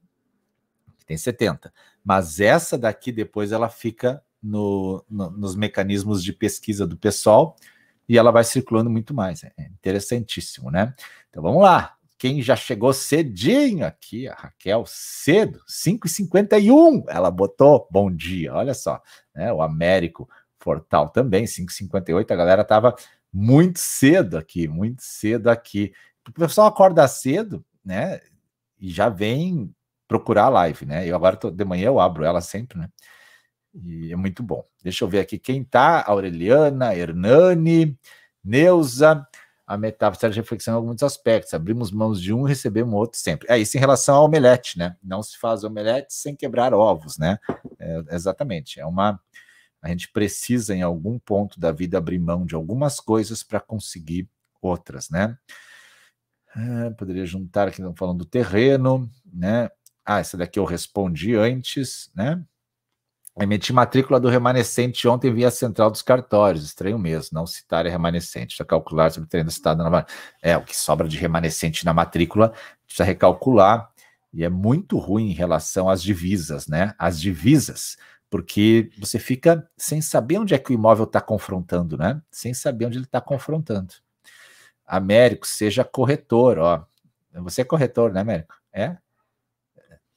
Tem 70. Mas essa daqui, depois, ela fica no, no, nos mecanismos de pesquisa do pessoal e ela vai circulando muito mais. É interessantíssimo, né? Então vamos lá. Quem já chegou cedinho aqui, a Raquel, cedo, 5h51, ela botou bom dia, olha só, né? O Américo Fortal também, 5h58, a galera tava muito cedo aqui, muito cedo aqui. O pessoal acorda cedo, né? E já vem procurar a live, né? Eu agora tô, de manhã eu abro ela sempre, né? E é muito bom. Deixa eu ver aqui quem tá: Aureliana, Hernani, Neuza, a metáfora de reflexão em alguns aspectos. Abrimos mãos de um e recebemos outro sempre. É isso em relação ao omelete, né? Não se faz omelete sem quebrar ovos, né? É, exatamente. É uma. A gente precisa, em algum ponto da vida, abrir mão de algumas coisas para conseguir outras, né? É, poderia juntar aqui, falando do terreno, né? Ah, essa daqui eu respondi antes, né? Emiti matrícula do remanescente ontem via central dos cartórios. Estranho mesmo, não citar é remanescente. Precisa calcular sobre o citado na É, o que sobra de remanescente na matrícula, precisa recalcular. E é muito ruim em relação às divisas, né? As divisas, porque você fica sem saber onde é que o imóvel está confrontando, né? Sem saber onde ele está confrontando. Américo, seja corretor, ó. Você é corretor, né, Américo? É?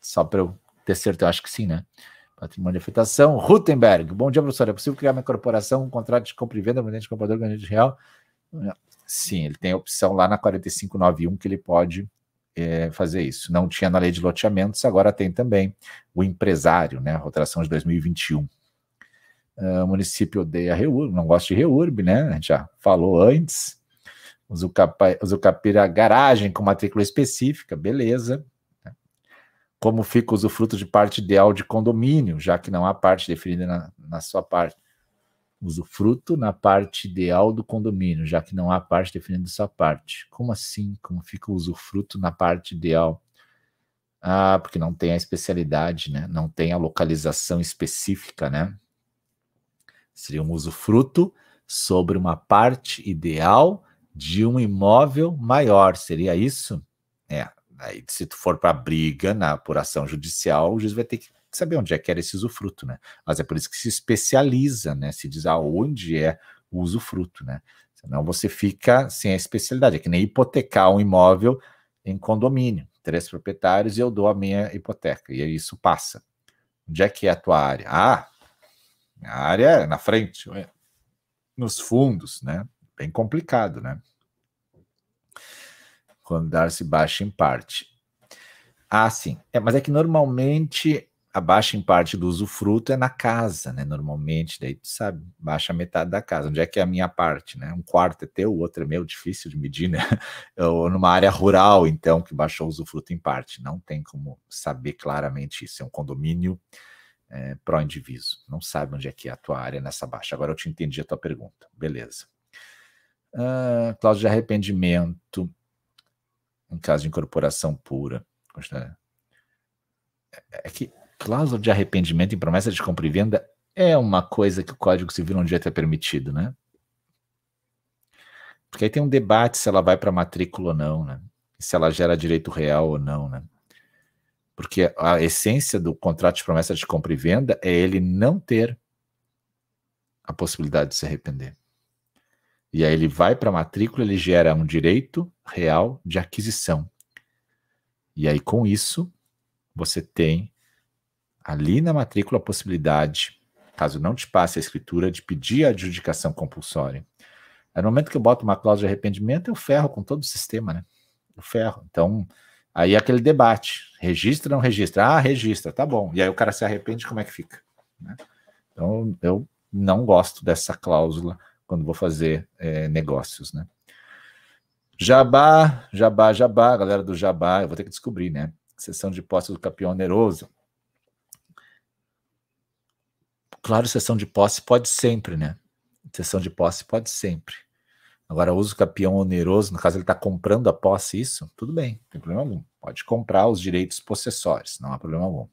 Só para eu ter certeza, eu acho que sim, né? Patrimônio de afetação. Rutenberg, bom dia, professor. É possível criar uma corporação com contrato de compra e venda, de comprador ganhante real? Sim, ele tem a opção lá na 4591 que ele pode é, fazer isso. Não tinha na lei de loteamentos, agora tem também o empresário, né? Rotação de 2021. Uh, ah, o município odeia reurb, não gosta de reurb, né? A gente já falou antes. Usucapira garagem com matrícula específica, beleza como fica o usufruto de parte ideal de condomínio, já que não há parte definida na, na sua parte. Usufruto na parte ideal do condomínio, já que não há parte definindo essa parte. Como assim? Como fica o usufruto na parte ideal? Ah, porque não tem a especialidade, né? Não tem a localização específica, né? Seria um usufruto sobre uma parte ideal de um imóvel maior. Seria isso? É. Aí, se tu for para briga na apuração judicial, o juiz vai ter que saber onde é que era esse usufruto, né? Mas é por isso que se especializa, né? Se diz aonde é o usufruto, né? Senão você fica sem a especialidade. É que nem hipotecar um imóvel em condomínio. Três proprietários e eu dou a minha hipoteca. E aí isso passa. Onde é que é a tua área? Ah, a área é na frente, nos fundos, né? Bem complicado, né? Quando dar-se baixa em parte. Ah, sim. É, mas é que normalmente a baixa em parte do usufruto é na casa, né? Normalmente, daí tu sabe, baixa metade da casa. Onde é que é a minha parte, né? Um quarto é teu, o outro é meu, difícil de medir, né? Ou numa área rural, então, que baixou o usufruto em parte. Não tem como saber claramente isso. É um condomínio é, pró-indiviso. Não sabe onde é que é a tua área nessa baixa. Agora eu te entendi a tua pergunta. Beleza. Uh, cláusula de arrependimento, em caso de incorporação pura. É, é que cláusula de arrependimento em promessa de compra e venda é uma coisa que o Código Civil não devia ter permitido, né? Porque aí tem um debate se ela vai para matrícula ou não, né? Se ela gera direito real ou não, né? Porque a essência do contrato de promessa de compra e venda é ele não ter a possibilidade de se arrepender. E aí ele vai para matrícula, ele gera um direito real de aquisição. E aí com isso você tem ali na matrícula a possibilidade, caso não te passe a escritura, de pedir a adjudicação compulsória. no momento que eu boto uma cláusula de arrependimento, eu ferro com todo o sistema, né? Eu ferro. Então, aí é aquele debate. Registra ou não registra? Ah, registra, tá bom. E aí o cara se arrepende, como é que fica? Né? Então, eu não gosto dessa cláusula quando vou fazer é, negócios, né? Jabá, jabá, jabá, galera do jabá, eu vou ter que descobrir, né? Sessão de posse do campeão oneroso. Claro, sessão de posse pode sempre, né? Sessão de posse pode sempre. Agora, uso capião oneroso, no caso ele está comprando a posse, isso, tudo bem, não tem problema algum. Pode comprar os direitos possessórios, não há problema algum.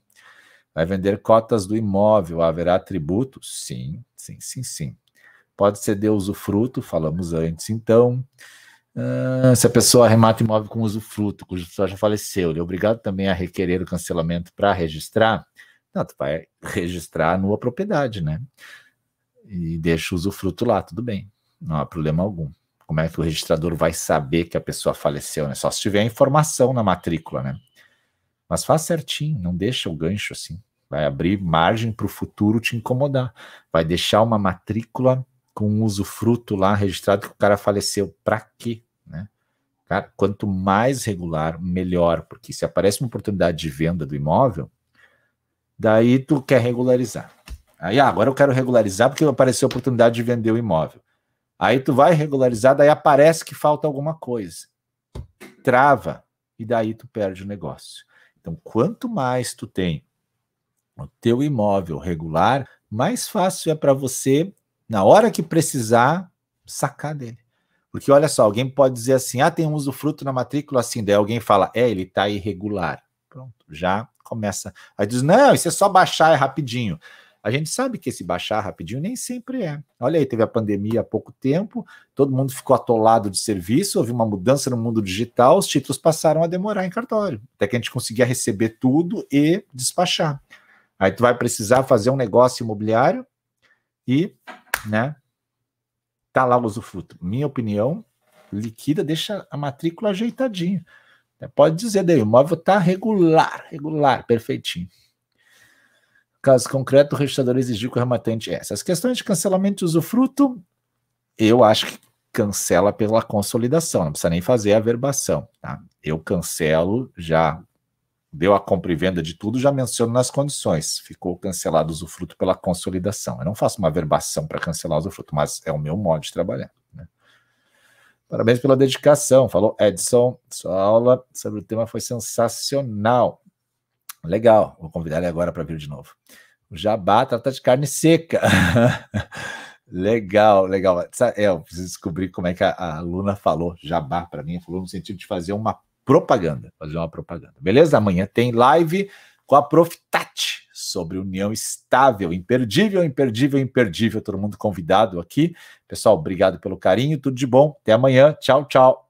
Vai vender cotas do imóvel, haverá tributo? Sim, sim, sim, sim. Pode ceder usufruto, falamos antes, então. Uh, se a pessoa arremata imóvel com usufruto, cujo pessoa já faleceu, ele é obrigado também a requerer o cancelamento para registrar? Não, tu vai registrar nua propriedade, né? E deixa o usufruto lá, tudo bem, não há problema algum. Como é que o registrador vai saber que a pessoa faleceu, né? Só se tiver informação na matrícula, né? Mas faz certinho, não deixa o gancho assim. Vai abrir margem para o futuro te incomodar. Vai deixar uma matrícula com usufruto lá registrado que o cara faleceu. Para quê? Né? Cara, quanto mais regular, melhor, porque se aparece uma oportunidade de venda do imóvel, Daí tu quer regularizar. Aí, ah, agora eu quero regularizar porque apareceu a oportunidade de vender o imóvel. Aí tu vai regularizar, daí aparece que falta alguma coisa. Trava, e daí tu perde o negócio. Então, quanto mais tu tem o teu imóvel regular, mais fácil é para você, na hora que precisar, sacar dele. Porque olha só, alguém pode dizer assim: ah, tem um usufruto na matrícula assim, daí alguém fala, é, ele está irregular. Pronto, já começa. Aí diz: não, isso é só baixar é rapidinho. A gente sabe que esse baixar rapidinho nem sempre é. Olha aí, teve a pandemia há pouco tempo, todo mundo ficou atolado de serviço, houve uma mudança no mundo digital, os títulos passaram a demorar em cartório, até que a gente conseguia receber tudo e despachar. Aí tu vai precisar fazer um negócio imobiliário e, né, tá lá o usufruto. Minha opinião, liquida, deixa a matrícula ajeitadinha. Pode dizer daí, o imóvel está regular, regular, perfeitinho. Caso concreto, o registrador exigiu que o rematante. É, essas questões de cancelamento de usufruto, eu acho que cancela pela consolidação, não precisa nem fazer a verbação. Tá? Eu cancelo, já deu a compra e venda de tudo, já menciono nas condições. Ficou cancelado o usufruto pela consolidação. Eu não faço uma verbação para cancelar o usufruto, mas é o meu modo de trabalhar. Parabéns pela dedicação, falou Edson. Sua aula sobre o tema foi sensacional. Legal, vou convidar ele agora para vir de novo. O jabá trata de carne seca. Legal, legal. É, eu preciso descobrir como é que a, a Luna falou, jabá para mim, falou no sentido de fazer uma propaganda, fazer uma propaganda. Beleza? Amanhã tem live com a Prof. Sobre união estável, imperdível, imperdível, imperdível. Todo mundo convidado aqui. Pessoal, obrigado pelo carinho, tudo de bom. Até amanhã. Tchau, tchau.